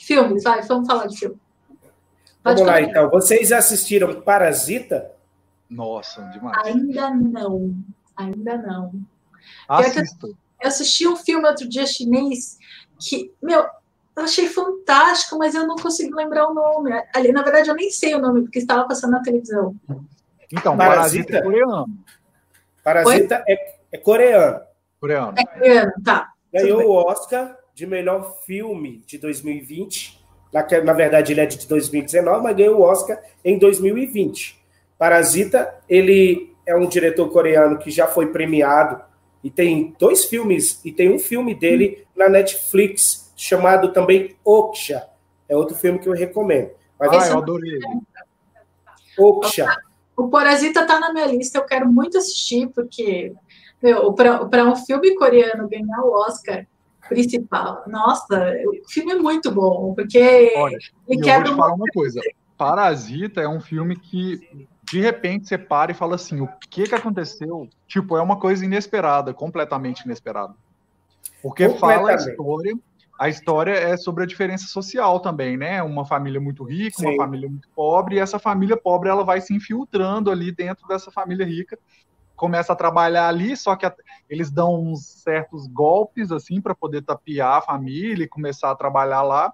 Filmes, vai, vamos falar de filme. Pode vamos lá, então. Vocês assistiram Parasita? Nossa, demais. Ainda não. Ainda não. Assista. Eu assisti um filme outro dia chinês que, meu, eu achei fantástico, mas eu não consigo lembrar o nome. Ali, na verdade, eu nem sei o nome, porque estava passando na televisão. Então, Parasita, Parasita é coreano. Parasita é, é, coreano. Coreano. É coreano, tá. Ganhou o Oscar de melhor filme de 2020. Na, na verdade, ele é de 2019, mas ganhou o Oscar em 2020. Parasita, ele é um diretor coreano que já foi premiado e tem dois filmes, e tem um filme dele hum. na Netflix chamado também Oksha. É outro filme que eu recomendo. Mas ah, eu adorei. Oksha. O Parasita tá na minha lista, eu quero muito assistir, porque para um filme coreano ganhar o Oscar principal, nossa, o filme é muito bom, porque Olha, ele quebra. Eu vou te falar uma coisa: Parasita é um filme que de repente você para e fala assim: o que que aconteceu? Tipo, é uma coisa inesperada, completamente inesperada. Porque fala a história a história é sobre a diferença social também, né? Uma família muito rica, Sim. uma família muito pobre, e essa família pobre ela vai se infiltrando ali dentro dessa família rica, começa a trabalhar ali, só que eles dão uns certos golpes assim para poder tapear a família e começar a trabalhar lá.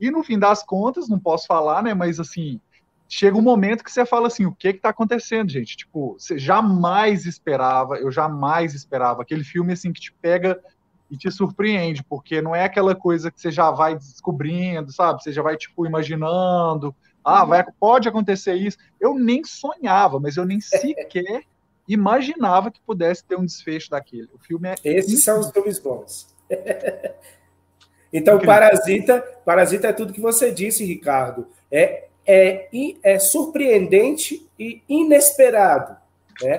E no fim das contas, não posso falar, né? Mas assim, chega um momento que você fala assim, o que que tá acontecendo, gente? Tipo, você jamais esperava, eu jamais esperava aquele filme assim que te pega e te surpreende, porque não é aquela coisa que você já vai descobrindo, sabe? Você já vai, tipo, imaginando, ah, vai, pode acontecer isso. Eu nem sonhava, mas eu nem sequer imaginava que pudesse ter um desfecho daquele. O filme é. Esses são os filmes bons. então, Parasita, Parasita é tudo que você disse, Ricardo. É, é, é surpreendente e inesperado. Né?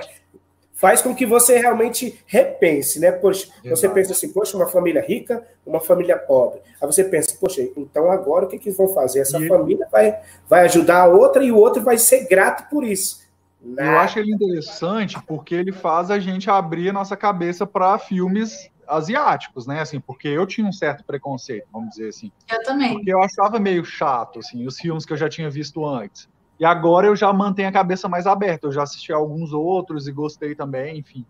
Faz com que você realmente repense, né? Poxa, Exato. você pensa assim, poxa, uma família rica, uma família pobre. Aí você pensa, poxa, então agora o que, que eles vão fazer? Essa e família vai, vai ajudar a outra e o outro vai ser grato por isso. Eu acho ele interessante porque ele faz a gente abrir a nossa cabeça para filmes asiáticos, né? Assim, porque eu tinha um certo preconceito, vamos dizer assim. Eu também. Porque eu achava meio chato, assim, os filmes que eu já tinha visto antes. E agora eu já mantenho a cabeça mais aberta. Eu já assisti alguns outros e gostei também, enfim.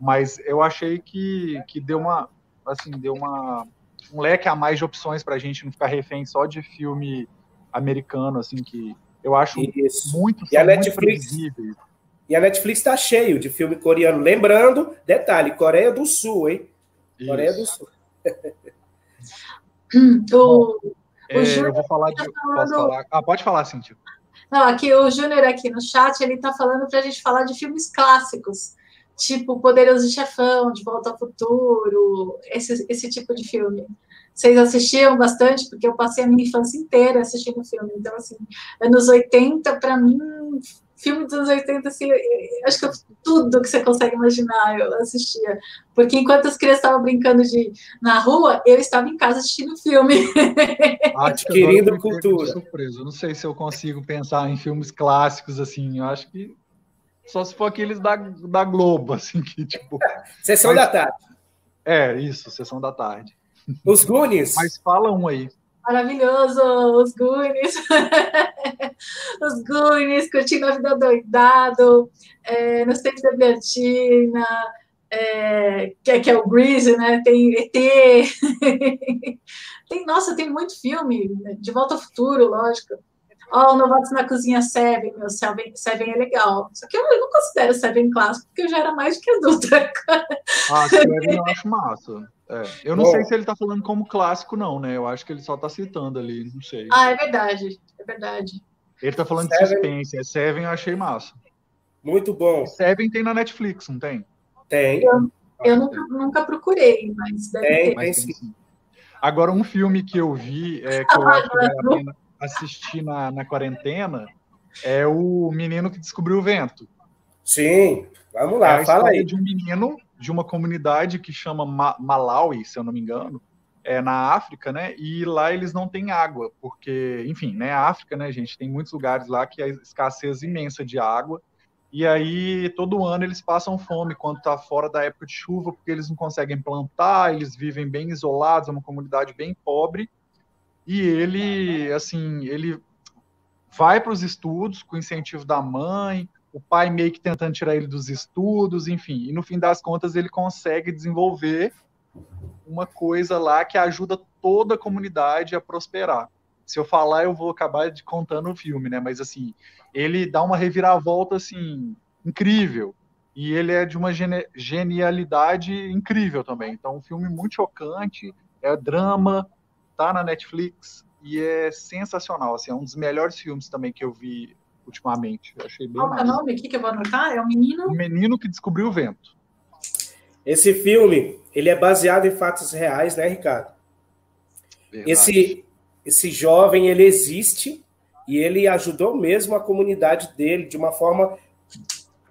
Mas eu achei que, que deu uma assim, deu uma um leque a mais de opções para a gente não ficar refém só de filme americano, assim, que eu acho Isso. muito, e a Netflix, E a Netflix está cheio de filme coreano. Lembrando, detalhe, Coreia do Sul, hein? Isso. Coreia do Sul. Bom, é, eu vou falar de. Tá posso falar? Ah, pode falar, Cintia. Não, aqui o Júnior aqui no chat, ele está falando para a gente falar de filmes clássicos, tipo Poderoso Chefão, De Volta ao Futuro, esse, esse tipo de filme. Vocês assistiam bastante? Porque eu passei a minha infância inteira assistindo filme. Então, assim, anos 80, para mim, filme dos anos 80, assim, acho que tudo que você consegue imaginar eu assistia. Porque enquanto as crianças estavam brincando de, na rua, eu estava em casa assistindo filme. Adquirindo cultura. Surpresa. Não sei se eu consigo pensar em filmes clássicos, assim, eu acho que só se for aqueles da, da Globo, assim, que tipo... Sessão Mas, da tarde. É, isso, Sessão da tarde. Os Goonies. Mas fala um aí. Maravilhoso, os Goonies. os Goonies, curtindo a vida doidado, é, nos tempos da Bertina, é, que, é, que é o Grease, né? Tem ET. tem, nossa, tem muito filme. De Volta ao Futuro, lógico. Ó, oh, Novatos na Cozinha Seven, meu, Seven, Seven é legal. Só que eu, eu não considero Seven clássico, porque eu já era mais do que adulta. Ah, Seven eu acho massa. É. Eu não Bom. sei se ele tá falando como clássico, não, né? Eu acho que ele só tá citando ali, não sei. Ah, é verdade, é verdade. Ele tá falando Seven. de suspense. É Seven eu achei massa. Muito bom. Seven tem na Netflix, não tem? Tem. Eu, eu nunca, nunca procurei, mas deve tem, ter. Mas tem sim. Agora, um filme que eu vi, é, que eu acho que vale a pena assistir na, na quarentena, é o Menino que Descobriu o Vento. Sim, vamos lá, é fala aí. de um menino de uma comunidade que chama Ma Malawi, se eu não me engano, é na África, né? E lá eles não têm água, porque, enfim, né? A África, né, gente, tem muitos lugares lá que há escassez imensa de água. E aí, todo ano eles passam fome quando está fora da época de chuva, porque eles não conseguem plantar, eles vivem bem isolados, é uma comunidade bem pobre. E ele, assim, ele vai para os estudos com incentivo da mãe, o pai meio que tentando tirar ele dos estudos, enfim. E no fim das contas, ele consegue desenvolver uma coisa lá que ajuda toda a comunidade a prosperar. Se eu falar, eu vou acabar de contando o filme, né? Mas assim, ele dá uma reviravolta assim incrível e ele é de uma genialidade incrível também. Então, um filme muito chocante, é drama, tá na Netflix e é sensacional. Assim, é um dos melhores filmes também que eu vi ultimamente. Eu achei bem Qual é o nome aqui que eu vou anotar? É o menino. O menino que descobriu o vento. Esse filme, ele é baseado em fatos reais, né, Ricardo? Verdade. Esse esse jovem, ele existe e ele ajudou mesmo a comunidade dele de uma forma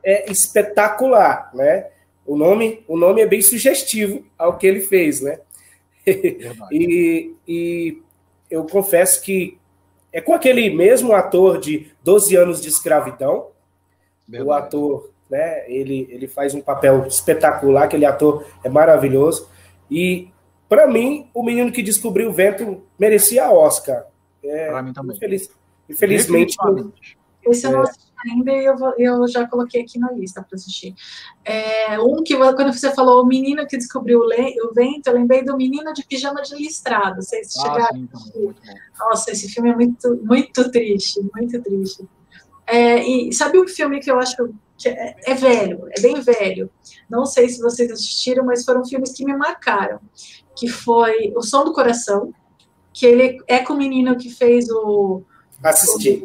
é, espetacular, né? O nome, o nome é bem sugestivo ao que ele fez, né? e, e eu confesso que é com aquele mesmo ator de 12 anos de escravidão, Verdade. o ator, né? Ele, ele faz um papel espetacular, aquele ator é maravilhoso. E, para mim, o menino que descobriu o vento merecia Oscar. É, para mim também. Infeliz, Infelizmente. Eu ainda e eu, eu já coloquei aqui na lista para assistir. É, um que, quando você falou o menino que descobriu o, o vento, eu lembrei do menino de pijama de listrado. Vocês ah, chegaram sim, então, Nossa, esse filme é muito, muito triste, muito triste. É, e sabe um filme que eu acho que é, é, velho, é bem velho. Não sei se vocês assistiram, mas foram filmes que me marcaram. Que foi O Som do Coração, que ele é com o menino que fez o Assisti.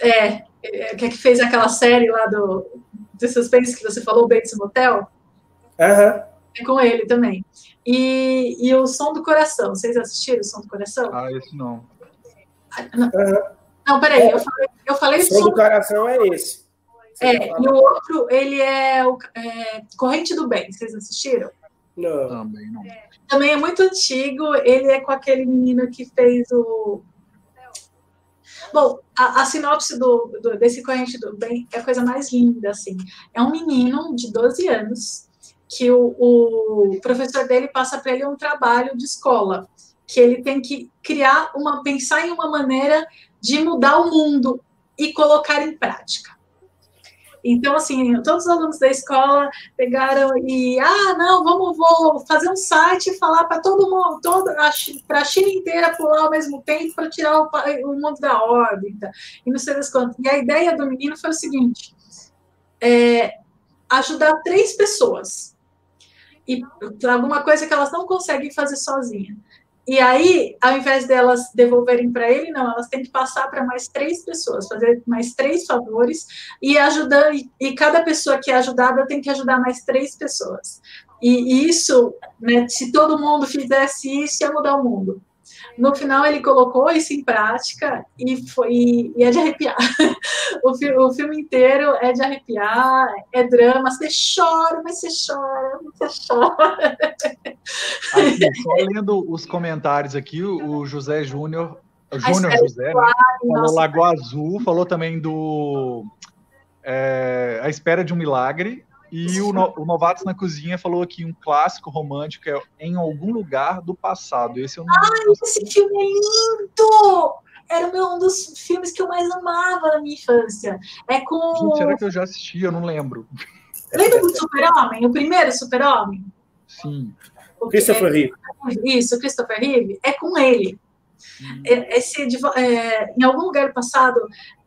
É, é, que é que fez aquela série lá do, do suspense que você falou, Bates Motel. Aham. É com ele também. E, e o Som do Coração, vocês assistiram o Som do Coração? Ah, esse não. não, uhum. não peraí, é. eu falei, eu falei o Som do Coração é esse. é, e o outro, ele é, o, é Corrente do Bem, vocês assistiram? Não. Também não. Também é muito antigo, ele é com aquele menino que fez o Bom, a, a sinopse do, do, desse Corrente do Bem é a coisa mais linda, assim. É um menino de 12 anos que o, o professor dele passa para ele um trabalho de escola, que ele tem que criar uma, pensar em uma maneira de mudar o mundo e colocar em prática. Então, assim, todos os alunos da escola pegaram e, ah, não, vamos vou fazer um site e falar para todo mundo, para a China inteira pular ao mesmo tempo para tirar o, o, mundo da órbita. E não sei das quantas. E a ideia do menino foi o seguinte: é, ajudar três pessoas. E alguma coisa que elas não conseguem fazer sozinha. E aí, ao invés delas devolverem para ele, não, elas têm que passar para mais três pessoas, fazer mais três favores e ajudar. E cada pessoa que é ajudada tem que ajudar mais três pessoas. E isso, né, se todo mundo fizesse isso, ia mudar o mundo. No final, ele colocou isso em prática e foi e é de arrepiar. o, fi, o filme inteiro é de arrepiar, é drama. Você chora, mas você chora, você chora. Aqui, só lendo os comentários aqui, o José Júnior, Júnior José, né, falou Lagoa Azul, falou também do é, A Espera de um Milagre, e o, no, o Novatos na Cozinha falou aqui um clássico romântico é Em Algum Lugar do Passado. Esse eu não Ai, esse filme é lindo! Era um dos filmes que eu mais amava na minha infância. É com. Gente, será que eu já assisti? Eu não lembro. Lembra do Super-Homem? O primeiro Super-Homem? Sim. O Christopher é, Reeve. Isso, Christopher Reeve. É com ele. Hum. Esse, é, em algum lugar passado,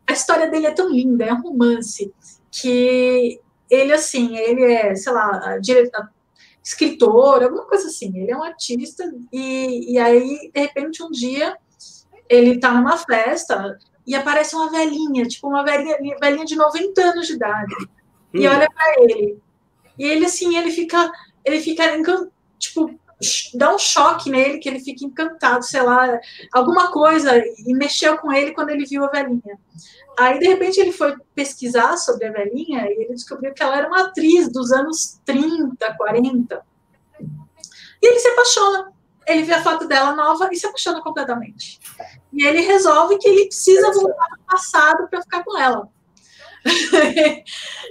a história dele é tão linda, é um romance, que ele, assim, ele é, sei lá, diretor, escritor, alguma coisa assim, ele é um artista, e, e aí, de repente, um dia, ele tá numa festa e aparece uma velhinha, tipo uma velhinha, velhinha de 90 anos de idade, hum. e olha para ele. E ele, assim, ele fica, ele fica, tipo, dá um choque nele, que ele fica encantado, sei lá, alguma coisa, e mexeu com ele quando ele viu a velhinha. Aí, de repente, ele foi pesquisar sobre a velhinha e ele descobriu que ela era uma atriz dos anos 30, 40. E ele se apaixona. Ele vê a foto dela nova e se apaixona completamente. E ele resolve que ele precisa voltar ao passado para ficar com ela.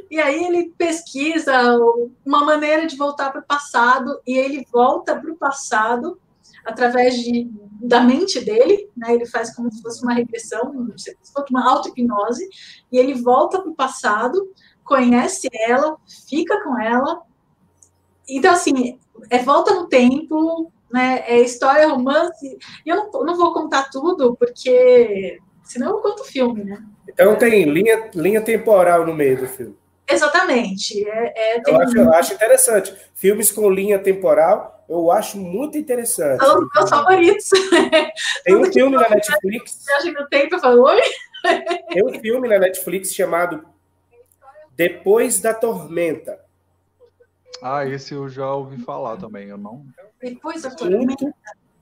e aí ele pesquisa uma maneira de voltar para o passado e ele volta para o passado através de, da mente dele, né? Ele faz como se fosse uma regressão, uma auto-hipnose, e ele volta para o passado, conhece ela, fica com ela. Então, assim, é volta no tempo, né? É história, romance. E eu não, não vou contar tudo, porque senão eu conto o filme, né? Então tem linha, linha temporal no meio do filme. Exatamente. É, é, eu, acho, eu, acho, interessante. Filmes com linha temporal, eu acho muito interessante. São os meus favoritos. Tem um filme na Netflix. Viagem no tempo, falou? Tem um filme na Netflix chamado Depois da Tormenta. Ah, esse eu já ouvi falar também. Eu não. Depois da Tormenta.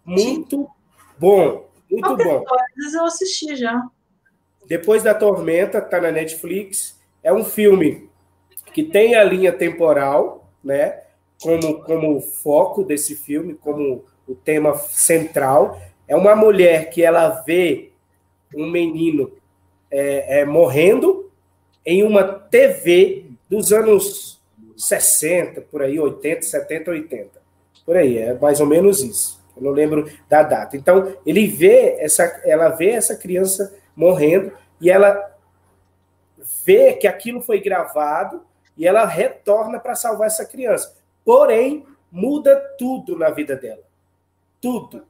Muito, muito bom. Muito bom. Vezes eu assisti já. Depois da Tormenta, tá na Netflix. É um filme que tem a linha temporal, né? Como, como foco desse filme, como o tema central. É uma mulher que ela vê um menino é, é, morrendo em uma TV dos anos 60, por aí, 80, 70, 80. Por aí, é mais ou menos isso. Eu não lembro da data. Então, ele vê essa, ela vê essa criança morrendo e ela vê que aquilo foi gravado e ela retorna para salvar essa criança. Porém, muda tudo na vida dela. Tudo.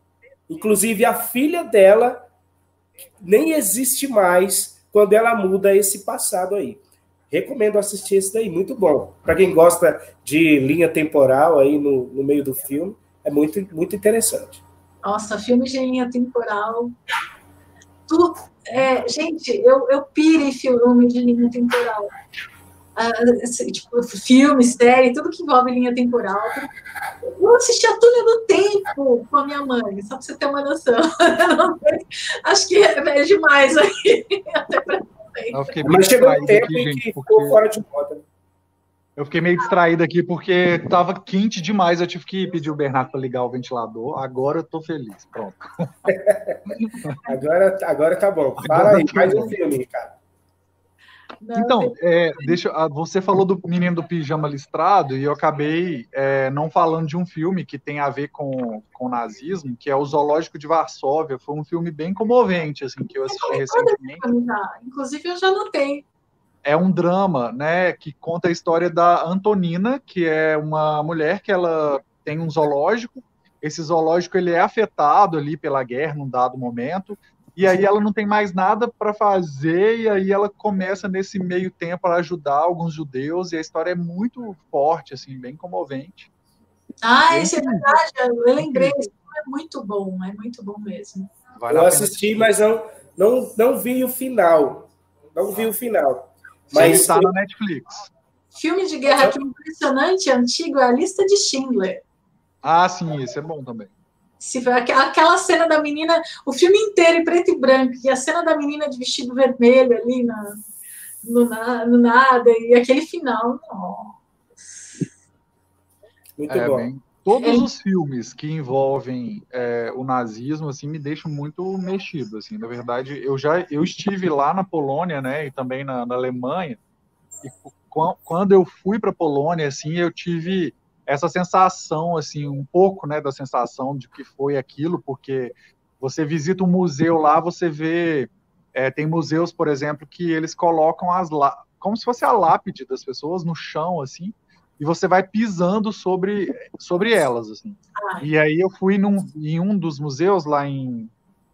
Inclusive a filha dela nem existe mais quando ela muda esse passado aí. Recomendo assistir esse daí, muito bom. Para quem gosta de linha temporal aí no, no meio do filme, é muito, muito interessante. Nossa, filme de linha temporal. Tu, é, gente, eu, eu piro filme de linha temporal uh, tipo, filme, série, tudo que envolve linha temporal. Eu assisti a Túnel do Tempo com a minha mãe, só para você ter uma noção. Acho que é demais aí, até para Mas chegou um tempo aqui, que porque... ficou fora de moda. Eu fiquei meio distraído aqui porque estava quente demais. Eu tive que pedir o Bernardo para ligar o ventilador. Agora eu estou feliz. Pronto. agora, agora tá bom. Fala agora aí, tá faz um filme, cara. Não, então, é, deixa, ah, você falou do menino do pijama listrado e eu acabei é, não falando de um filme que tem a ver com, com o nazismo, que é o Zoológico de Varsóvia. Foi um filme bem comovente, assim, que eu assisti recentemente. Inclusive, eu já notei. É um drama, né, que conta a história da Antonina, que é uma mulher que ela tem um zoológico. Esse zoológico ele é afetado ali pela guerra num dado momento e aí ela não tem mais nada para fazer, e aí ela começa nesse meio tempo a ajudar alguns judeus, e a história é muito forte, assim, bem comovente. Ah, isso é verdade, eu lembrei, é muito bom, é muito bom mesmo. Vale eu assisti, mas não, não, não vi o final. Não vi o final. Mas está na Netflix. Filme de guerra que é impressionante, antigo, é a lista de Schindler. Ah, sim, esse é bom também. Se, aquela cena da menina, o filme inteiro em preto e branco, e a cena da menina de vestido vermelho ali na, no, na, no nada, e aquele final, Muito é, bom. Bem, todos é. os filmes que envolvem é, o nazismo assim me deixam muito mexido assim na verdade eu já eu estive lá na Polônia né e também na, na Alemanha e quando eu fui para Polônia assim eu tive essa sensação, assim, um pouco, né, da sensação de que foi aquilo, porque você visita um museu lá, você vê, é, tem museus, por exemplo, que eles colocam as como se fosse a lápide das pessoas no chão, assim, e você vai pisando sobre, sobre elas, assim. E aí eu fui num, em um dos museus lá em,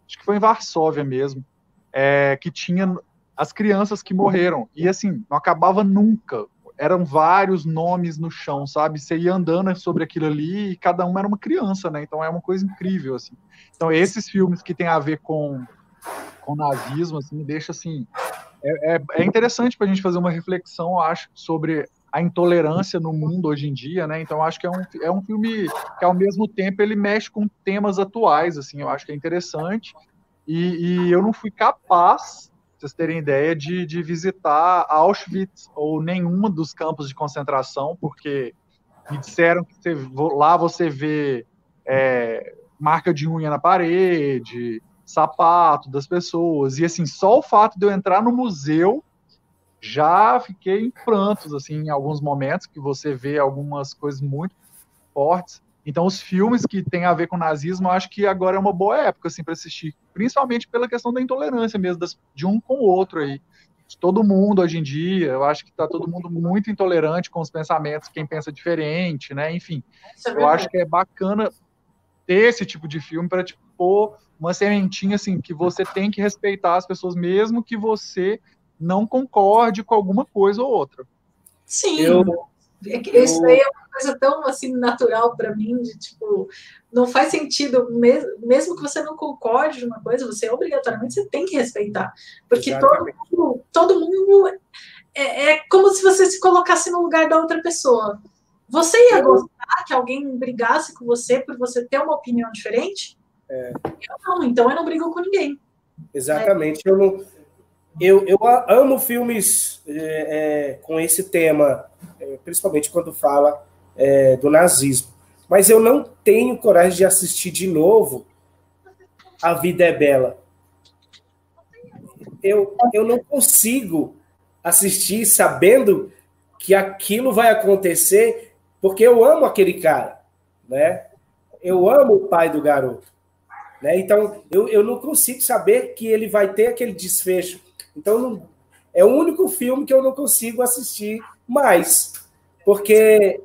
acho que foi em Varsóvia mesmo, é, que tinha as crianças que morreram. E assim, não acabava nunca. Eram vários nomes no chão, sabe? Você ia andando sobre aquilo ali e cada um era uma criança, né? Então é uma coisa incrível, assim. Então esses filmes que tem a ver com, com nazismo, assim, deixa assim... É, é, é interessante para a gente fazer uma reflexão, acho, sobre a intolerância no mundo hoje em dia, né? Então acho que é um, é um filme que ao mesmo tempo ele mexe com temas atuais, assim, eu acho que é interessante. E, e eu não fui capaz, vocês terem ideia, de, de visitar Auschwitz ou nenhum dos campos de concentração, porque me disseram que você, lá você vê é, marca de unha na parede, sapato das pessoas, e assim, só o fato de eu entrar no museu já fiquei em prantos, assim, em alguns momentos, que você vê algumas coisas muito fortes. Então, os filmes que têm a ver com nazismo, eu acho que agora é uma boa época, assim, para assistir. Principalmente pela questão da intolerância mesmo, das, de um com o outro aí. De todo mundo hoje em dia, eu acho que está todo mundo muito intolerante com os pensamentos, quem pensa diferente, né? Enfim, é eu acho que é bacana ter esse tipo de filme para, tipo, pôr uma sementinha, assim, que você tem que respeitar as pessoas, mesmo que você não concorde com alguma coisa ou outra. Sim. Eu, é que isso aí é uma coisa tão assim natural para mim, de tipo, não faz sentido, mesmo, que você não concorde de uma coisa, você obrigatoriamente você tem que respeitar. Porque todo mundo, todo mundo é, é, como se você se colocasse no lugar da outra pessoa. Você ia gostar que alguém brigasse com você por você ter uma opinião diferente? É. Eu não, então eu não brigo com ninguém. Exatamente. É. Eu não eu, eu amo filmes é, é, com esse tema, é, principalmente quando fala é, do nazismo. Mas eu não tenho coragem de assistir de novo A Vida é Bela. Eu, eu não consigo assistir sabendo que aquilo vai acontecer, porque eu amo aquele cara, né? Eu amo o pai do garoto. Né? Então, eu, eu não consigo saber que ele vai ter aquele desfecho então, é o único filme que eu não consigo assistir mais, porque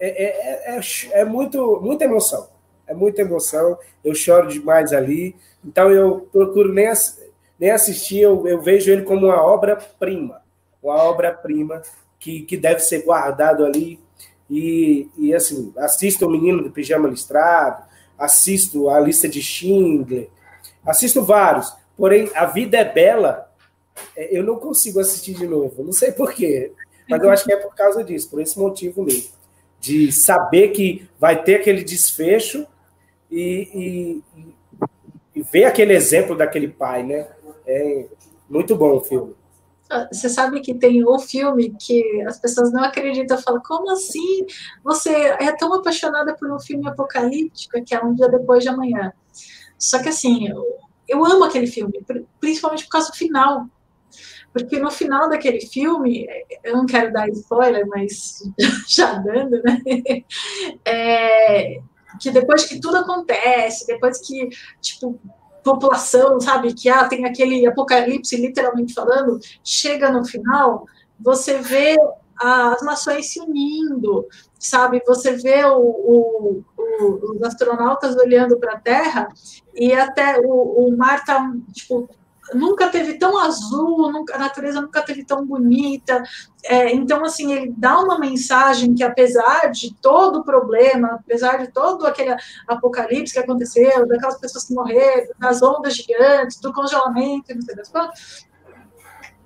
é, é, é, é muito, muita emoção. É muita emoção. Eu choro demais ali. Então, eu procuro nem, nem assistir, eu, eu vejo ele como uma obra-prima. Uma obra-prima que, que deve ser guardado ali. E, e assim, assisto o Menino do Pijama Listrado, assisto a lista de Schindler, assisto vários. Porém, A Vida é Bela é, eu não consigo assistir de novo. Não sei porquê, mas eu acho que é por causa disso, por esse motivo mesmo. De saber que vai ter aquele desfecho e, e, e ver aquele exemplo daquele pai, né? É muito bom o filme. Ah, você sabe que tem um filme que as pessoas não acreditam, falam, como assim? Você é tão apaixonada por um filme apocalíptico que é um dia depois de amanhã. Só que assim, eu, eu amo aquele filme, principalmente por causa do final. Porque no final daquele filme, eu não quero dar spoiler, mas já dando, né? É, que depois que tudo acontece, depois que, tipo, população, sabe, que ah, tem aquele apocalipse, literalmente falando, chega no final, você vê as nações se unindo, sabe? Você vê o, o, o, os astronautas olhando para a Terra e até o, mar está tipo, nunca teve tão azul, nunca, a natureza nunca teve tão bonita. É, então, assim, ele dá uma mensagem que, apesar de todo o problema, apesar de todo aquele apocalipse que aconteceu, daquelas pessoas que morreram, das ondas gigantes, do congelamento, não sei das coisas,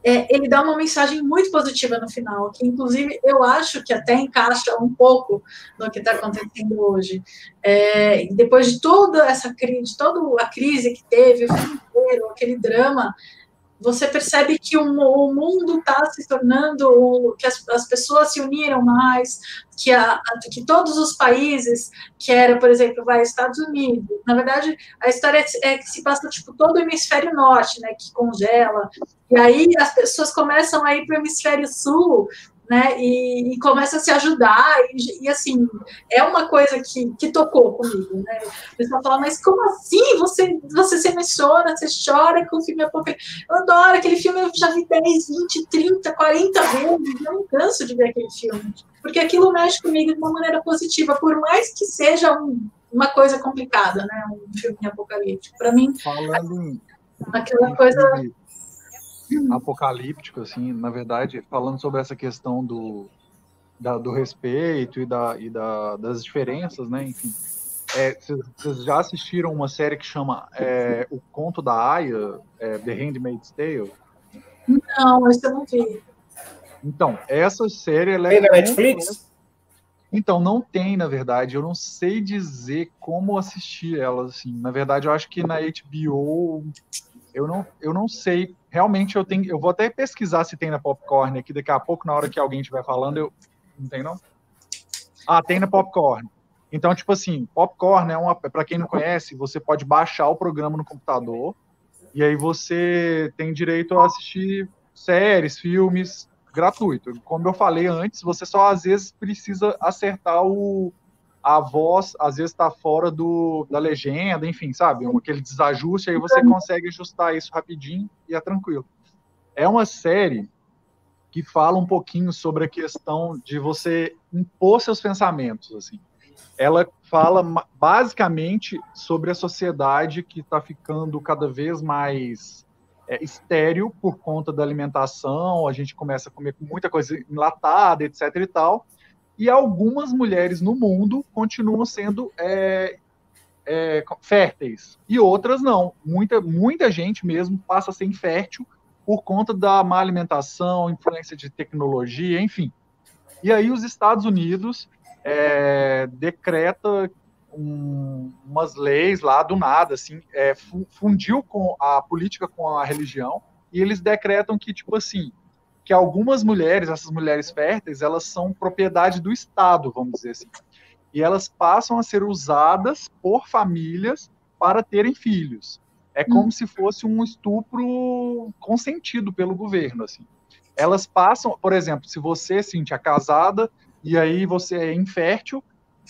é, ele dá uma mensagem muito positiva no final, que inclusive eu acho que até encaixa um pouco no que está acontecendo hoje. É, depois de toda essa crise, toda a crise que teve, o filme inteiro, aquele drama, você percebe que o, o mundo está se tornando, que as, as, pessoas se uniram mais, que, a, que todos os países, que era, por exemplo, vai Estados Unidos, na verdade, a história é, é que se passa, tipo, todo o hemisfério norte, né, que congela, e aí as pessoas começam a ir para o hemisfério sul, né? E, e começa a se ajudar, e, e, assim, é uma coisa que, que tocou comigo, né? O pessoal fala, mas como assim? Você, você se emociona, você chora com o filme apocalipse. Eu adoro aquele filme, eu já vi 10, 20, 30, 40 vezes, eu não canso de ver aquele filme. Porque aquilo mexe comigo de uma maneira positiva, por mais que seja um, uma coisa complicada, né? Um filme apocalíptico. Para mim, falando aquela coisa apocalíptico, assim, na verdade, falando sobre essa questão do, da, do respeito e, da, e da, das diferenças, né? Enfim, é, vocês já assistiram uma série que chama é, O Conto da Aya, é, The Handmaid's Tale? Não, esse eu não vi. Então, essa série ela é. Tem na Netflix? Então, não tem, na verdade. Eu não sei dizer como assistir ela, assim. Na verdade, eu acho que na HBO. Eu não, eu não sei. Realmente, eu tenho. Eu vou até pesquisar se tem na Popcorn aqui. Daqui a pouco, na hora que alguém estiver falando, eu. Não tem, não? Ah, tem na Popcorn. Então, tipo assim, Popcorn é uma. Para quem não conhece, você pode baixar o programa no computador. E aí você tem direito a assistir séries, filmes gratuito. Como eu falei antes, você só às vezes precisa acertar o, a voz, às vezes está fora do, da legenda, enfim, sabe? Aquele desajuste, aí você consegue ajustar isso rapidinho e é tranquilo. É uma série que fala um pouquinho sobre a questão de você impor seus pensamentos, assim. Ela fala basicamente sobre a sociedade que está ficando cada vez mais é, estéreo por conta da alimentação, a gente começa a comer muita coisa enlatada, etc e tal, e algumas mulheres no mundo continuam sendo é, é, férteis, e outras não. Muita, muita gente mesmo passa a ser infértil por conta da má alimentação, influência de tecnologia, enfim. E aí os Estados Unidos é, decreta um, umas leis lá do nada, assim, é, fundiu com a política com a religião e eles decretam que, tipo assim, que algumas mulheres, essas mulheres férteis, elas são propriedade do Estado, vamos dizer assim. E elas passam a ser usadas por famílias para terem filhos. É como hum. se fosse um estupro consentido pelo governo, assim. Elas passam, por exemplo, se você, Cintia, é casada e aí você é infértil,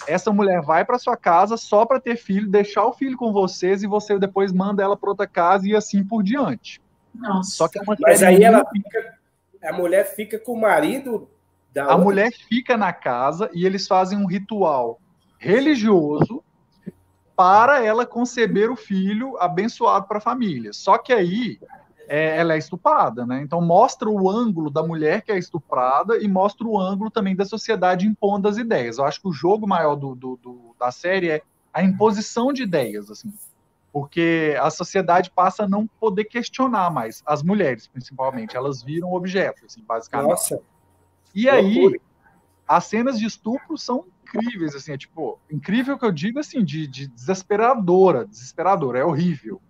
essa mulher vai para sua casa só para ter filho, deixar o filho com vocês e você depois manda ela para outra casa e assim por diante. Nossa. Só que é Mas aí ela fica, a mulher fica com o marido da A outra... mulher fica na casa e eles fazem um ritual religioso para ela conceber o filho abençoado para a família. Só que aí é, ela é estuprada, né? Então mostra o ângulo da mulher que é estuprada e mostra o ângulo também da sociedade impondo as ideias. Eu acho que o jogo maior do, do, do, da série é a imposição de ideias, assim, porque a sociedade passa a não poder questionar mais as mulheres, principalmente, elas viram objetos, assim, basicamente. Nossa. E aí as cenas de estupro são incríveis, assim, é tipo incrível que eu digo assim de, de desesperadora, desesperadora, é horrível.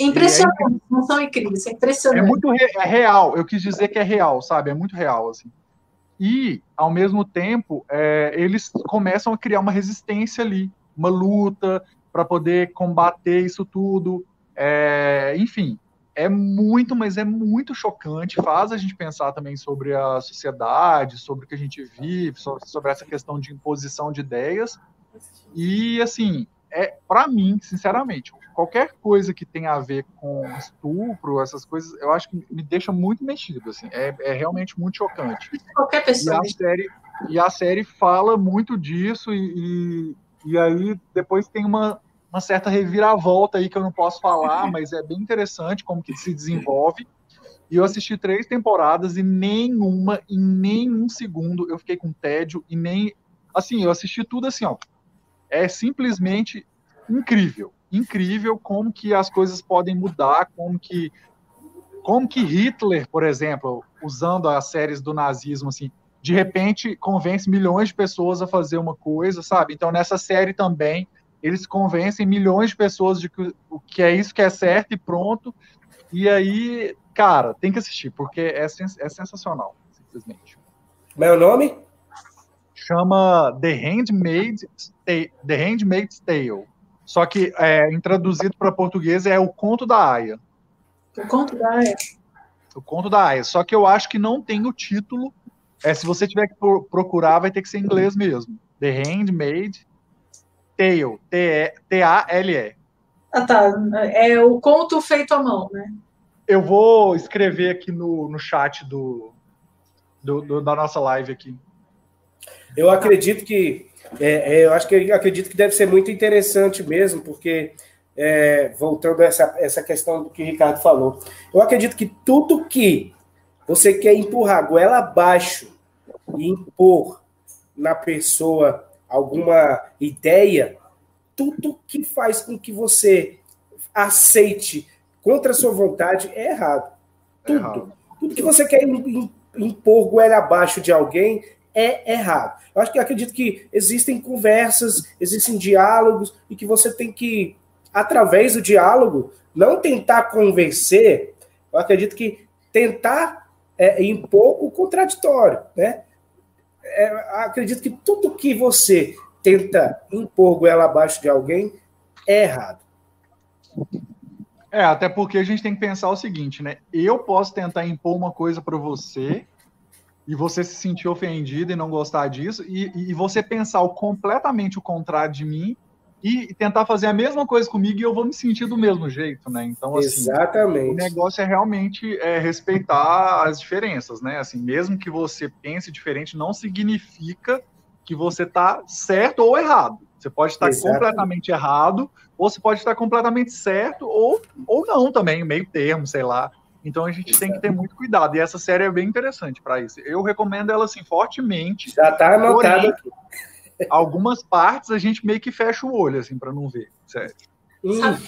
Impressionante, é, não são incríveis, é impressionante. É muito re, é real, eu quis dizer que é real, sabe? É muito real, assim. E, ao mesmo tempo, é, eles começam a criar uma resistência ali, uma luta para poder combater isso tudo. É, enfim, é muito, mas é muito chocante. Faz a gente pensar também sobre a sociedade, sobre o que a gente vive, sobre, essa questão de imposição de ideias. E, assim, é para mim, sinceramente, qualquer coisa que tenha a ver com estupro, essas coisas, eu acho que me deixa muito mexido, assim, é, é realmente muito chocante. Qualquer pessoa. E a série, e a série fala muito disso, e, e, e aí depois tem uma, uma certa reviravolta aí que eu não posso falar, mas é bem interessante como que se desenvolve. E eu assisti três temporadas e nenhuma, em nenhum segundo eu fiquei com tédio e nem. Assim, eu assisti tudo assim, ó. É simplesmente incrível incrível como que as coisas podem mudar, como que como que Hitler, por exemplo, usando as séries do nazismo assim, de repente convence milhões de pessoas a fazer uma coisa, sabe? Então nessa série também eles convencem milhões de pessoas de que o que é isso que é certo e pronto. E aí, cara, tem que assistir porque é, sens é sensacional, simplesmente. Como é o nome? Chama The Handmaid's The Handmaid's Tale. Só que é, introduzido para português é o Conto da Aya. O Conto da Aya. O Conto da Aya. Só que eu acho que não tem o título. É, se você tiver que procurar, vai ter que ser em inglês mesmo. The Handmade Tale. T-A-L-E. Ah, tá. É o conto feito à mão, né? Eu vou escrever aqui no, no chat do, do, do da nossa live aqui. Eu acredito que é, é, eu acho que eu acredito que deve ser muito interessante mesmo, porque é, voltando a essa, essa questão do que o Ricardo falou, eu acredito que tudo que você quer empurrar goela abaixo e impor na pessoa alguma ideia, tudo que faz com que você aceite contra a sua vontade é errado. Tudo. É errado. Tudo que você quer impor goela abaixo de alguém é errado. Eu acho que acredito que existem conversas, existem diálogos e que você tem que, através do diálogo, não tentar convencer. Eu acredito que tentar é, impor o contraditório, né? É, acredito que tudo que você tenta impor goela abaixo de alguém é errado. É, até porque a gente tem que pensar o seguinte, né? Eu posso tentar impor uma coisa para você e você se sentir ofendido e não gostar disso, e, e você pensar o, completamente o contrário de mim e tentar fazer a mesma coisa comigo e eu vou me sentir do mesmo jeito, né? Então, assim, Exatamente. o negócio é realmente é, respeitar as diferenças, né? Assim, mesmo que você pense diferente, não significa que você está certo ou errado. Você pode estar Exatamente. completamente errado, ou você pode estar completamente certo, ou, ou não também, meio termo, sei lá. Então a gente Exatamente. tem que ter muito cuidado. E essa série é bem interessante para isso. Eu recomendo ela assim fortemente. Já está anotado aqui. Algumas partes a gente meio que fecha o olho assim para não ver, sério. Sabe,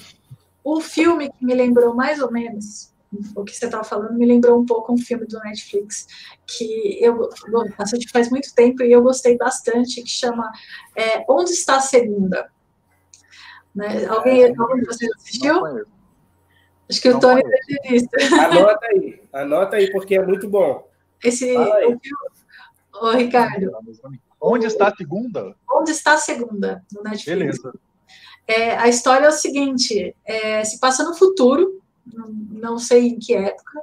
o filme que me lembrou mais ou menos o que você estava falando me lembrou um pouco um filme do Netflix que eu assisti faz muito tempo e eu gostei bastante que chama é, Onde está a Segunda? Né? Alguém, é, algum de vocês assistiu? Acho que não o Tony deve ter visto. Anota aí, anota aí, porque é muito bom. Esse, o, o Ricardo. Onde está a segunda? Onde está a segunda, no Netflix. Beleza. É, a história é o seguinte: é, se passa no futuro, não, sei em que época,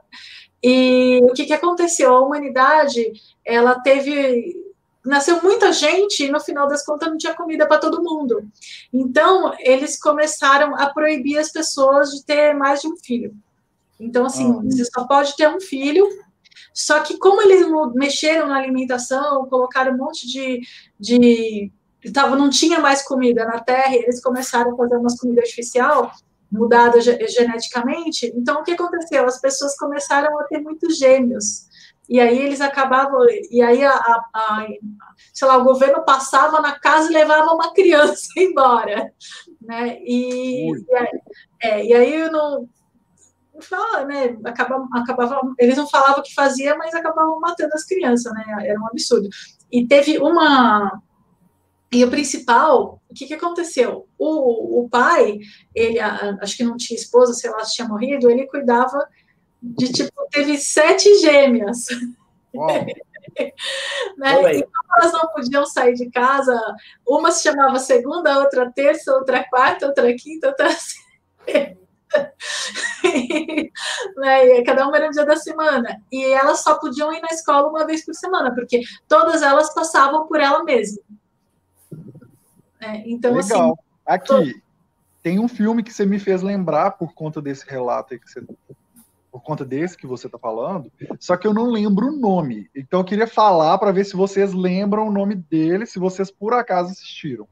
e o que, que aconteceu? A humanidade ela teve nasceu muita gente e no final das contas não tinha comida para todo mundo. Então, eles começaram a proibir as pessoas de ter mais de um filho. Então, assim, ah. você só pode ter um filho. Só que como eles mexeram na alimentação, colocaram um monte de, de tava, não tinha mais comida na Terra, eles começaram a fazer umas comida artificial mudada geneticamente. Então, o que aconteceu? As pessoas começaram a ter muitos gêmeos. E aí eles acabavam, e aí a, a, a, sei lá, o governo passava na casa e levava uma criança embora, né? E, e, aí, é, e aí não fala, né? Acabava, acabava, eles não falavam o que fazia, mas acabavam matando as crianças, né? Era um absurdo. E teve uma e o principal, o que, que aconteceu? O, o pai, ele acho que não tinha esposa, sei lá, se tinha morrido, ele cuidava de tipo, teve sete gêmeas. né? Então elas não podiam sair de casa. Uma se chamava segunda, outra terça, outra quarta, outra quinta, outra né? E cada uma era um dia da semana. E elas só podiam ir na escola uma vez por semana, porque todas elas passavam por ela mesma. É, então, assim, Legal. Assim, Aqui, tem um filme que você me fez lembrar por conta desse relato que você por conta desse que você está falando, só que eu não lembro o nome. Então eu queria falar para ver se vocês lembram o nome dele, se vocês por acaso assistiram.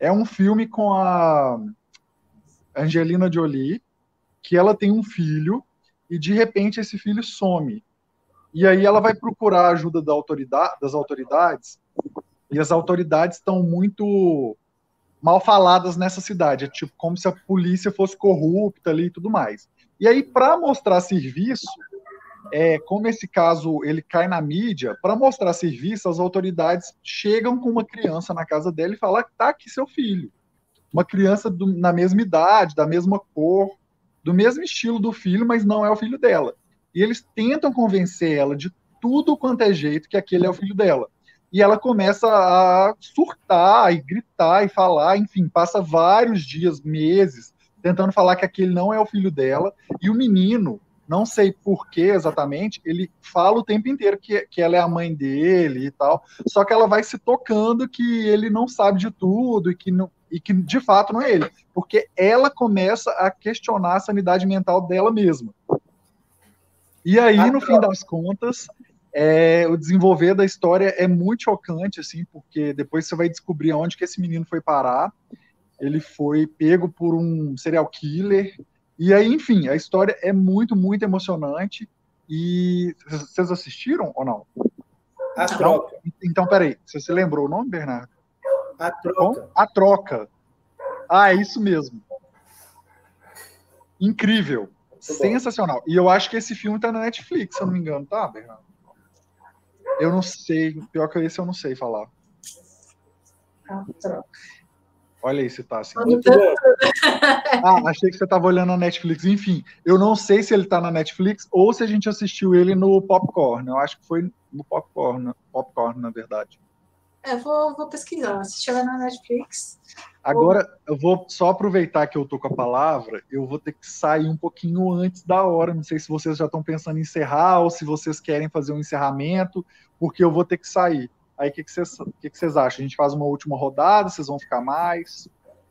É um filme com a Angelina Jolie, que ela tem um filho e de repente esse filho some. E aí ela vai procurar a ajuda da autoridade, das autoridades, e as autoridades estão muito mal faladas nessa cidade, é tipo como se a polícia fosse corrupta ali e tudo mais. E aí, para mostrar serviço, é, como esse caso ele cai na mídia, para mostrar serviço, as autoridades chegam com uma criança na casa dela e falam: tá aqui seu filho. Uma criança do, na mesma idade, da mesma cor, do mesmo estilo do filho, mas não é o filho dela. E eles tentam convencer ela de tudo quanto é jeito que aquele é o filho dela. E ela começa a surtar e gritar e falar, enfim, passa vários dias, meses, tentando falar que aquele não é o filho dela, e o menino, não sei por que exatamente, ele fala o tempo inteiro que, que ela é a mãe dele e tal, só que ela vai se tocando que ele não sabe de tudo e que, não, e que de fato não é ele, porque ela começa a questionar a sanidade mental dela mesma. E aí, no fim das contas, é, o desenvolver da história é muito chocante, assim, porque depois você vai descobrir aonde que esse menino foi parar. Ele foi pego por um serial killer. E aí, enfim, a história é muito, muito emocionante. E vocês assistiram ou não? A troca. Então, peraí, você se lembrou o nome, Bernardo? A troca. Bom, a troca. Ah, é isso mesmo. Incrível. Sensacional. E eu acho que esse filme tá na Netflix, se eu não me engano, tá, Bernardo? Eu não sei. Pior que esse eu não sei falar. A troca. Olha aí se tá assim. ah, achei que você tava olhando na Netflix. Enfim, eu não sei se ele tá na Netflix ou se a gente assistiu ele no Popcorn. Eu acho que foi no Popcorn, Popcorn na verdade. É, vou, vou pesquisar. Se estiver na Netflix. Agora, eu vou só aproveitar que eu tô com a palavra, eu vou ter que sair um pouquinho antes da hora. Não sei se vocês já estão pensando em encerrar ou se vocês querem fazer um encerramento, porque eu vou ter que sair. Aí o que, que, vocês, que, que vocês acham? A gente faz uma última rodada, vocês vão ficar mais?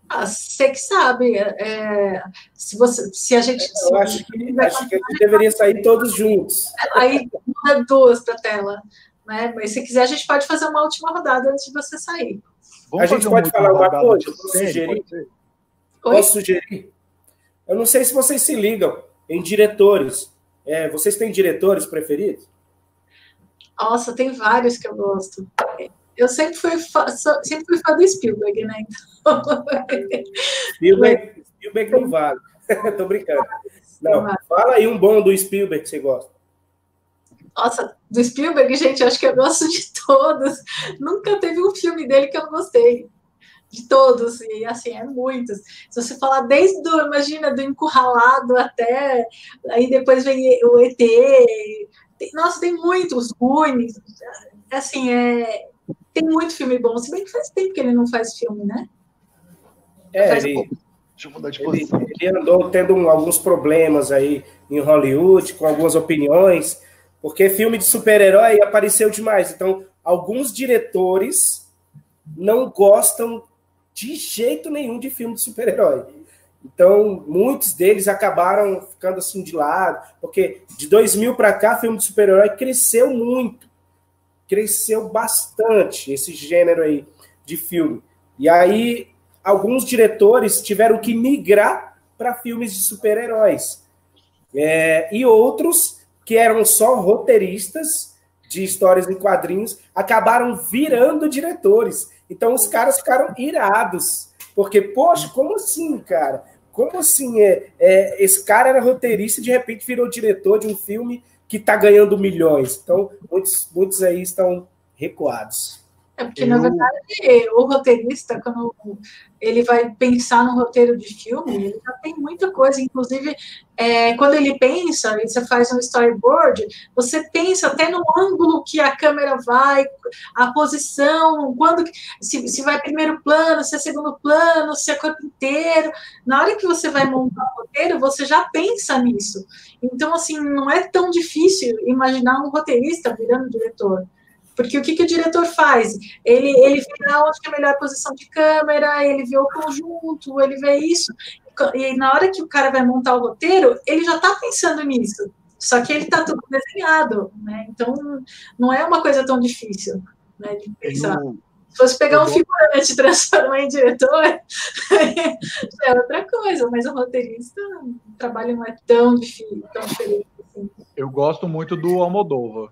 Ah, você que sabe. É, se, você, se a gente. Eu acho que, acho que a gente deveria sair todos juntos. Aí muda duas para a tela. Né? Mas se quiser, a gente pode fazer uma última rodada antes de você sair. Vamos a gente pode falar uma coisa? Posso sugerir? Posso sugerir? Eu não sei se vocês se ligam em diretores. É, vocês têm diretores preferidos? Nossa, tem vários que eu gosto. Eu sempre fui fã, sempre fui fã do Spielberg, né? Então... Spielberg, Spielberg não vale. Tô brincando. Não, fala aí um bom do Spielberg que você gosta. Nossa, do Spielberg, gente, acho que eu gosto de todos. Nunca teve um filme dele que eu não De todos, e assim, é muitos. Se você falar desde do, imagina, do encurralado até. Aí depois vem o ET. Tem, nossa, tem muitos, Goonies. Assim, é, tem muito filme bom. Se bem que faz tempo que ele não faz filme, né? É, faz ele, Deixa eu mudar de posição. Ele, ele andou tendo um, alguns problemas aí em Hollywood, com algumas opiniões porque filme de super-herói apareceu demais. Então, alguns diretores não gostam de jeito nenhum de filme de super-herói. Então, muitos deles acabaram ficando assim de lado, porque de 2000 para cá, filme de super-herói cresceu muito. Cresceu bastante esse gênero aí de filme. E aí, alguns diretores tiveram que migrar para filmes de super-heróis. É, e outros que eram só roteiristas de histórias em quadrinhos, acabaram virando diretores. Então os caras ficaram irados. Porque, poxa, como assim, cara? Como assim? É, é, esse cara era roteirista e de repente virou diretor de um filme que está ganhando milhões. Então, muitos, muitos aí estão recuados. É porque, eu... na verdade, o roteirista, quando ele vai pensar no roteiro de filme, ele já tem muita coisa. Inclusive, é, quando ele pensa, você faz um storyboard, você pensa até no ângulo que a câmera vai, a posição, quando se, se vai primeiro plano, se é segundo plano, se é corpo inteiro. Na hora que você vai montar o roteiro, você já pensa nisso. Então, assim, não é tão difícil imaginar um roteirista virando diretor. Porque o que, que o diretor faz? Ele, ele vê onde é a melhor posição de câmera, ele vê o conjunto, ele vê isso. E na hora que o cara vai montar o roteiro, ele já está pensando nisso. Só que ele está tudo desenhado, né? Então, não é uma coisa tão difícil né, de pensar. Se fosse pegar um figurante e transformar em diretor, é outra coisa, mas o roteirista, o trabalho não é tão difícil, tão diferente. Assim. Eu gosto muito do Almodóvar.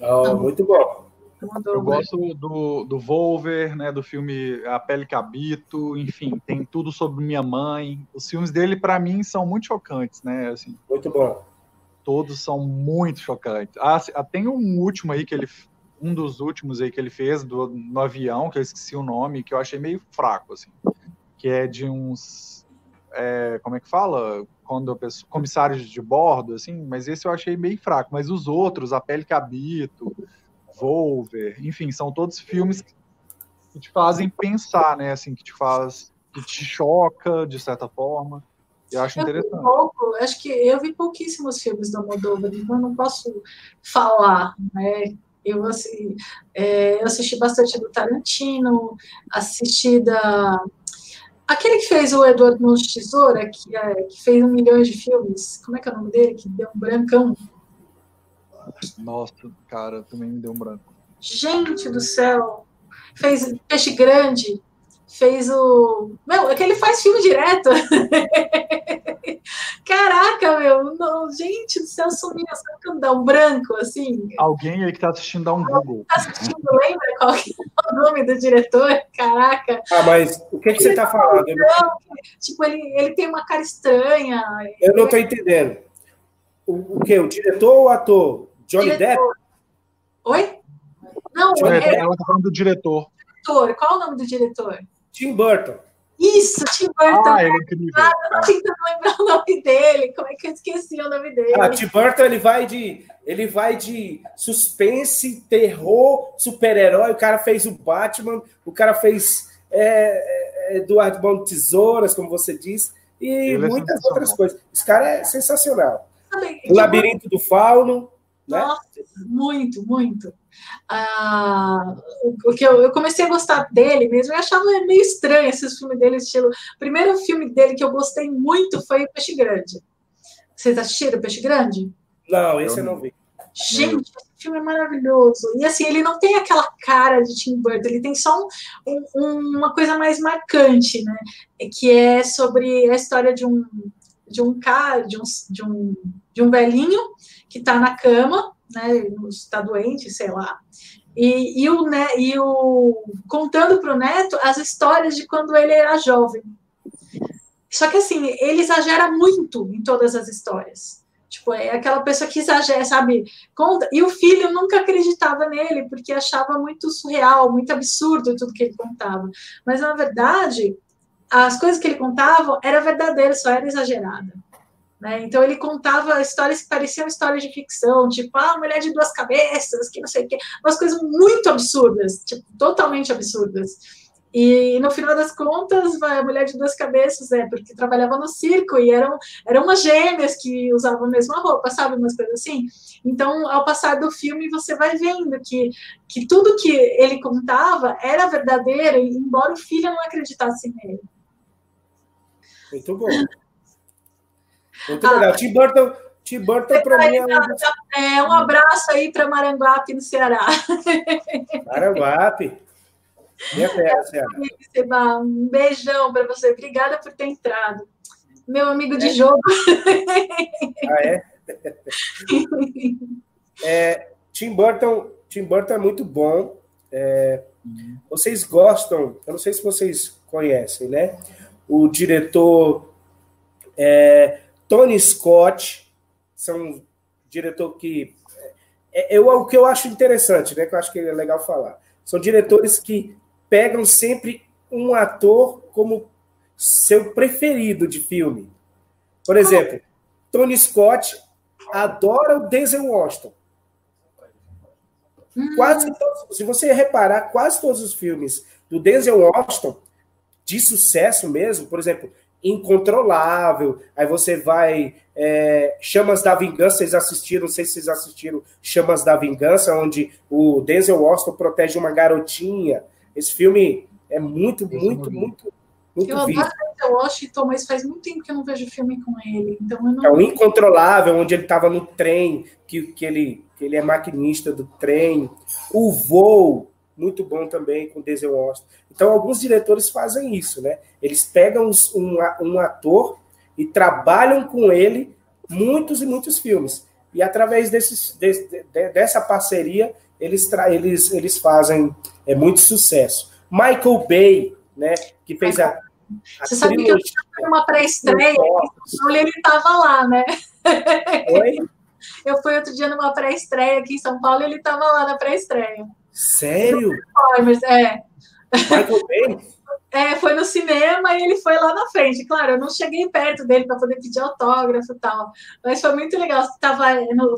Oh, muito bom. Eu gosto do, do Volver, né, do filme A Pele que Habito, enfim, tem tudo sobre minha mãe. Os filmes dele, para mim, são muito chocantes, né? Assim, muito bom. Todos são muito chocantes. Ah, ah, tem um último aí que ele. Um dos últimos aí que ele fez do, no avião, que eu esqueci o nome, que eu achei meio fraco, assim. Que é de uns. É, como é que fala? Quando penso, comissários de bordo, assim, mas esse eu achei meio fraco. Mas os outros, A Pele que Habito Volver, enfim, são todos filmes que te fazem pensar, né? Assim, que te faz, que te choca de certa forma. Eu acho eu interessante. Pouco, acho que eu vi pouquíssimos filmes da Moldova, então eu não posso falar, né? Eu, assim, é, eu assisti bastante do Tarantino, assisti da. Aquele que fez o Eduardo Mãos Tesoura, que, é, que fez um milhão de filmes, como é que é o nome dele? Que deu um brancão. Nossa, cara, também me deu um branco. Gente do céu! Fez Peixe Grande, fez o. Meu, é que ele faz filme direto. Caraca, meu, não, gente do céu, sumiu, sabe que dá um branco assim? Alguém aí que tá assistindo dá um Google. Tá assistindo, lembra qual que é o nome do diretor? Caraca. Ah, mas o que, que você tá falando? Não, tipo, ele, ele tem uma cara estranha. Eu não tô entendendo. O, o que? O diretor ou o ator? Johnny diretor. Depp? Oi? Não, o é, ela tá falando do diretor. diretor. Qual o nome do diretor? Tim Burton. Isso, Tim Burton. Ah, ele é incrível. Ah, eu tô tentando lembrar o nome dele. Como é que eu esqueci o nome dele? Ah, Tim Burton, ele vai de, ele vai de suspense, terror, super-herói. O cara fez o Batman, o cara fez é, é Eduardo Bom Tesouras, como você disse, e ele é muitas é outras coisas. Esse cara é sensacional. O Labirinto do Fauno. Né? Nossa, muito, muito. Ah, o que eu, eu, comecei a gostar dele mesmo, eu achava meio estranho esses filmes dele, estilo. O primeiro filme dele que eu gostei muito foi o Peixe Grande. Vocês assistiram o Peixe Grande? Não, esse eu não vi. Gente, esse filme é maravilhoso. E assim, ele não tem aquela cara de Tim Burton, ele tem só um, um, uma coisa mais marcante, né? Que é sobre a história de um de um cara, de um, de um, de um velhinho que está na cama, né, está doente, sei lá, e, e, o, né, e o contando para o neto as histórias de quando ele era jovem. Só que assim, ele exagera muito em todas as histórias. Tipo, é aquela pessoa que exagera, sabe? Conta. E o filho nunca acreditava nele, porque achava muito surreal, muito absurdo tudo que ele contava. Mas, na verdade, as coisas que ele contava era verdadeiro, só era exagerada. Né? Então ele contava histórias que pareciam histórias de ficção, tipo, ah, mulher de duas cabeças, que não sei o quê, umas coisas muito absurdas, tipo, totalmente absurdas. E no final das contas, a mulher de duas cabeças é porque trabalhava no circo e eram, eram umas gêmeas que usavam a mesma roupa, sabe? Umas coisas assim. Então, ao passar do filme, você vai vendo que, que tudo que ele contava era verdadeiro, embora o filho não acreditasse nele. Muito bom. Muito ah, legal. Tim Burton, Tim Burton para mim é um... é um abraço aí para Maranguape, no Ceará. Maranguape. Minha terra, Ceará. Um beijão para você. Obrigada por ter entrado. Meu amigo de é. jogo. Ah, é? é? Tim Burton, Tim Burton é muito bom. É, vocês gostam, eu não sei se vocês conhecem, né? o diretor é, Tony Scott, são um diretor que é, eu, o que eu acho interessante, né, que eu acho que é legal falar, são diretores que pegam sempre um ator como seu preferido de filme. Por exemplo, Tony Scott adora o Denzel Washington. Quase todos, se você reparar, quase todos os filmes do Denzel Washington de sucesso mesmo, por exemplo, Incontrolável, aí você vai. É, Chamas da Vingança, vocês assistiram, não sei se vocês assistiram Chamas da Vingança, onde o Denzel Washington protege uma garotinha. Esse filme é muito, Esse muito, muito, muito. Eu adoro Denzel Washington, mas faz muito tempo que eu não vejo filme com ele. Então não... É o Incontrolável, onde ele estava no trem, que, que, ele, que ele é maquinista do trem. O Voo, muito bom também com Denzel Washington. Então, alguns diretores fazem isso, né? Eles pegam um, um ator e trabalham com ele muitos e muitos filmes. E através desses, de, de, dessa parceria, eles, eles, eles fazem é, muito sucesso. Michael Bay, né? Que fez a. a Você sabe que eu fui numa pré-estreia, ele estava lá, né? Oi? Eu fui outro dia numa pré-estreia aqui em São Paulo e ele estava lá na pré-estreia. Sério? É. Michael Bay? É, foi no cinema e ele foi lá na frente. Claro, eu não cheguei perto dele para poder pedir autógrafo e tal, mas foi muito legal. Tava,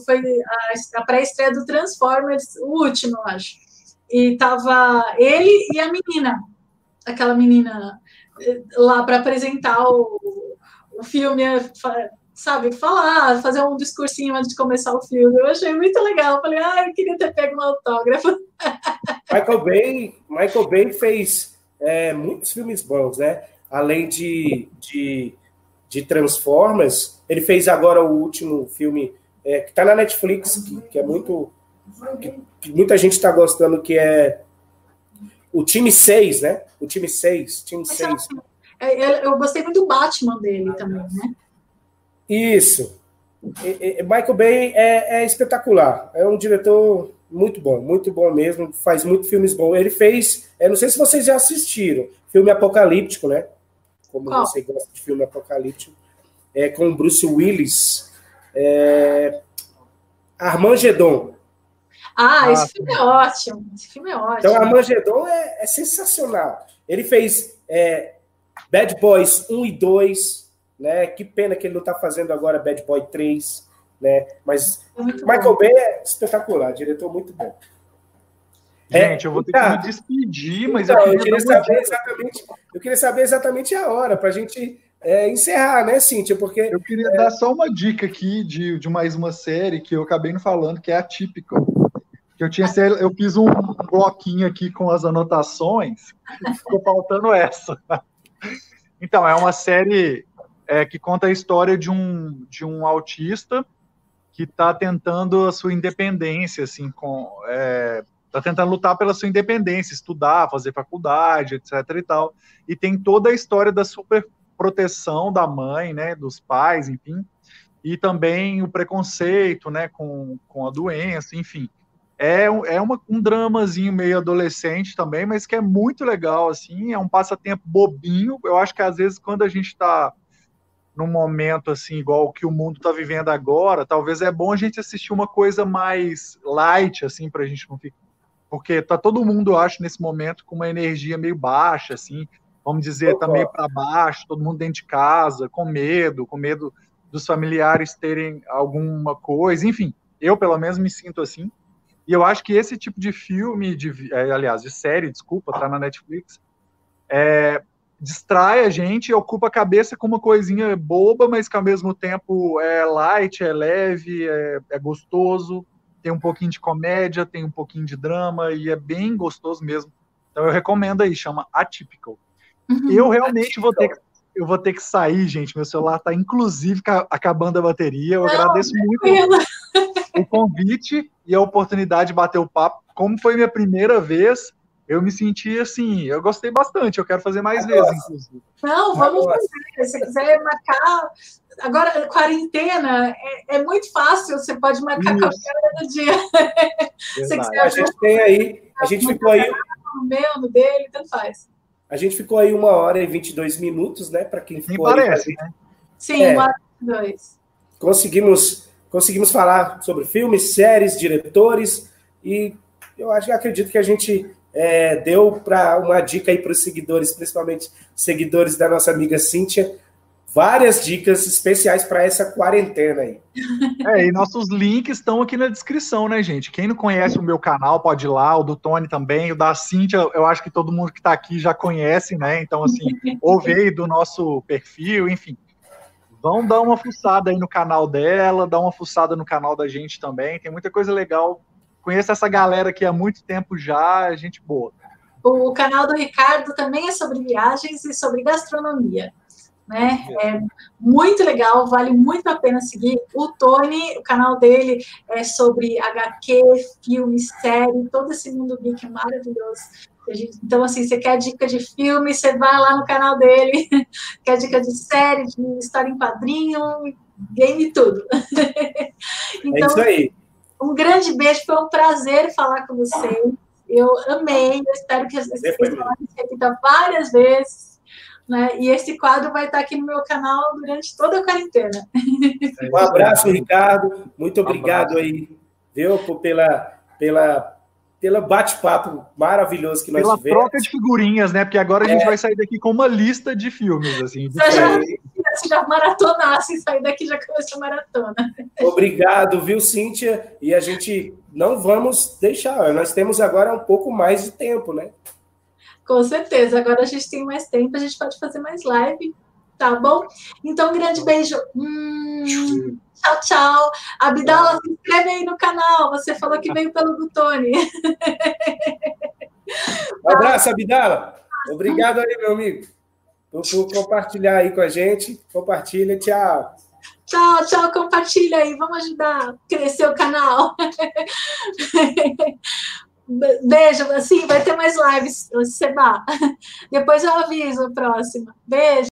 foi a, a pré-estreia do Transformers, o último, eu acho. E tava ele e a menina, aquela menina eh, lá para apresentar o, o filme, sabe, falar, fazer um discursinho antes de começar o filme. Eu achei muito legal. Falei, ah, eu queria ter pego um autógrafo. Michael Bay, Michael Bay fez é, muitos filmes bons, né? Além de, de, de Transformers, ele fez agora o último filme é, que está na Netflix, que, que é muito. Que, que muita gente está gostando, que é o time 6, né? O time 6, time 6. É, eu gostei muito do Batman dele também, né? Isso. Michael Bay é, é, espetacular. É um diretor muito bom, muito bom mesmo. Faz muitos filmes bons. Ele fez, não sei se vocês já assistiram, filme apocalíptico, né? Como Qual? você gosta de filme apocalíptico. É com Bruce Willis. É... Armagedon. Ah, ah, esse filme é ótimo. Esse filme é ótimo. Então, Armagedon é, é sensacional. Ele fez é, Bad Boys 1 e 2, né? Que pena que ele não está fazendo agora Bad Boy 3, né? Mas é Michael bom. Bay é espetacular, diretor muito bom. Gente, é, eu vou ter tá. que me despedir, mas então, eu, queria eu, queria saber exatamente, eu queria saber exatamente a hora para a gente é, encerrar, né, Cíntia? Porque eu queria é... dar só uma dica aqui de, de mais uma série que eu acabei não falando, que é atípica. Que eu tinha eu fiz um bloquinho aqui com as anotações, ficou faltando essa. Então, é uma série é, que conta a história de um, de um autista que está tentando a sua independência, assim, com é, está tentando lutar pela sua independência, estudar, fazer faculdade, etc. e tal. E tem toda a história da super proteção da mãe, né, dos pais, enfim, e também o preconceito, né, com, com a doença, enfim. É, é uma, um dramazinho meio adolescente também, mas que é muito legal, assim, é um passatempo bobinho. Eu acho que às vezes quando a gente está num momento assim, igual que o mundo está vivendo agora, talvez é bom a gente assistir uma coisa mais light, assim, para a gente não ficar. Porque tá todo mundo, eu acho, nesse momento com uma energia meio baixa, assim, vamos dizer, tá meio para baixo, todo mundo dentro de casa, com medo, com medo dos familiares terem alguma coisa, enfim, eu pelo menos me sinto assim. E eu acho que esse tipo de filme, de, é, aliás, de série, desculpa, tá na Netflix, é, distrai a gente, ocupa a cabeça com uma coisinha boba, mas que ao mesmo tempo é light, é leve, é, é gostoso, tem um pouquinho de comédia, tem um pouquinho de drama e é bem gostoso mesmo. Então eu recomendo aí, chama Atypical. Uhum, eu realmente vou ter que eu vou ter que sair, gente. Meu celular está inclusive acabando a bateria. Eu Não, agradeço muito o convite e a oportunidade de bater o papo. Como foi minha primeira vez, eu me senti assim, eu gostei bastante, eu quero fazer mais vezes, inclusive. Não, vamos fazer. Se você quiser marcar. Agora, quarentena é, é muito fácil, você pode marcar Isso. qualquer hora do dia. Se quiser, a gente tem aí, a gente ficou aí. No meu, no dele, tanto faz. A gente ficou aí uma hora e 22 minutos, né? Para quem ficou Nem parece, aí, né? Sim, é, uma hora e dois. Conseguimos, conseguimos falar sobre filmes, séries, diretores, e eu acho acredito que a gente é, deu para uma dica aí para os seguidores, principalmente seguidores da nossa amiga Cíntia, várias dicas especiais para essa quarentena aí. É, e nossos links estão aqui na descrição, né, gente? Quem não conhece o meu canal pode ir lá, o do Tony também, o da Cíntia, eu acho que todo mundo que está aqui já conhece, né? Então, assim, ouve aí do nosso perfil, enfim. Vão dar uma fuçada aí no canal dela, dar uma fuçada no canal da gente também. Tem muita coisa legal conheço essa galera aqui há muito tempo já, gente boa. O canal do Ricardo também é sobre viagens e sobre gastronomia. Né? É muito legal, vale muito a pena seguir. O Tony, o canal dele é sobre HQ, filme, série, todo esse mundo geek maravilhoso. Então, assim, você quer dica de filme, você vai lá no canal dele, quer dica de série, de história em quadrinho, game tudo. então, é isso aí. Um grande beijo, foi um prazer falar com vocês. Eu amei, eu espero que se repita várias vezes. Né? E esse quadro vai estar aqui no meu canal durante toda a quarentena. Um abraço, Ricardo. Muito obrigado aí, viu, pela, pela, pelo bate-papo maravilhoso que nós Pela tivemos. troca de figurinhas, né? Porque agora a gente é. vai sair daqui com uma lista de filmes, assim. De Você já, se já maratonasse, sair daqui já começou a maratona. Obrigado, viu, Cíntia? E a gente não vamos deixar, nós temos agora um pouco mais de tempo, né? Com certeza, agora a gente tem mais tempo, a gente pode fazer mais live, tá bom? Então, um grande beijo. Hum, tchau, tchau. Abdala, se inscreve aí no canal, você falou que veio pelo Butone. Um abraço, Abdala. Obrigado aí, meu amigo por compartilhar aí com a gente. Compartilha, tchau. Tchau, tchau, compartilha aí, vamos ajudar a crescer o canal. Beijo, assim, vai ter mais lives, Seba. Depois eu aviso a próxima. Beijo.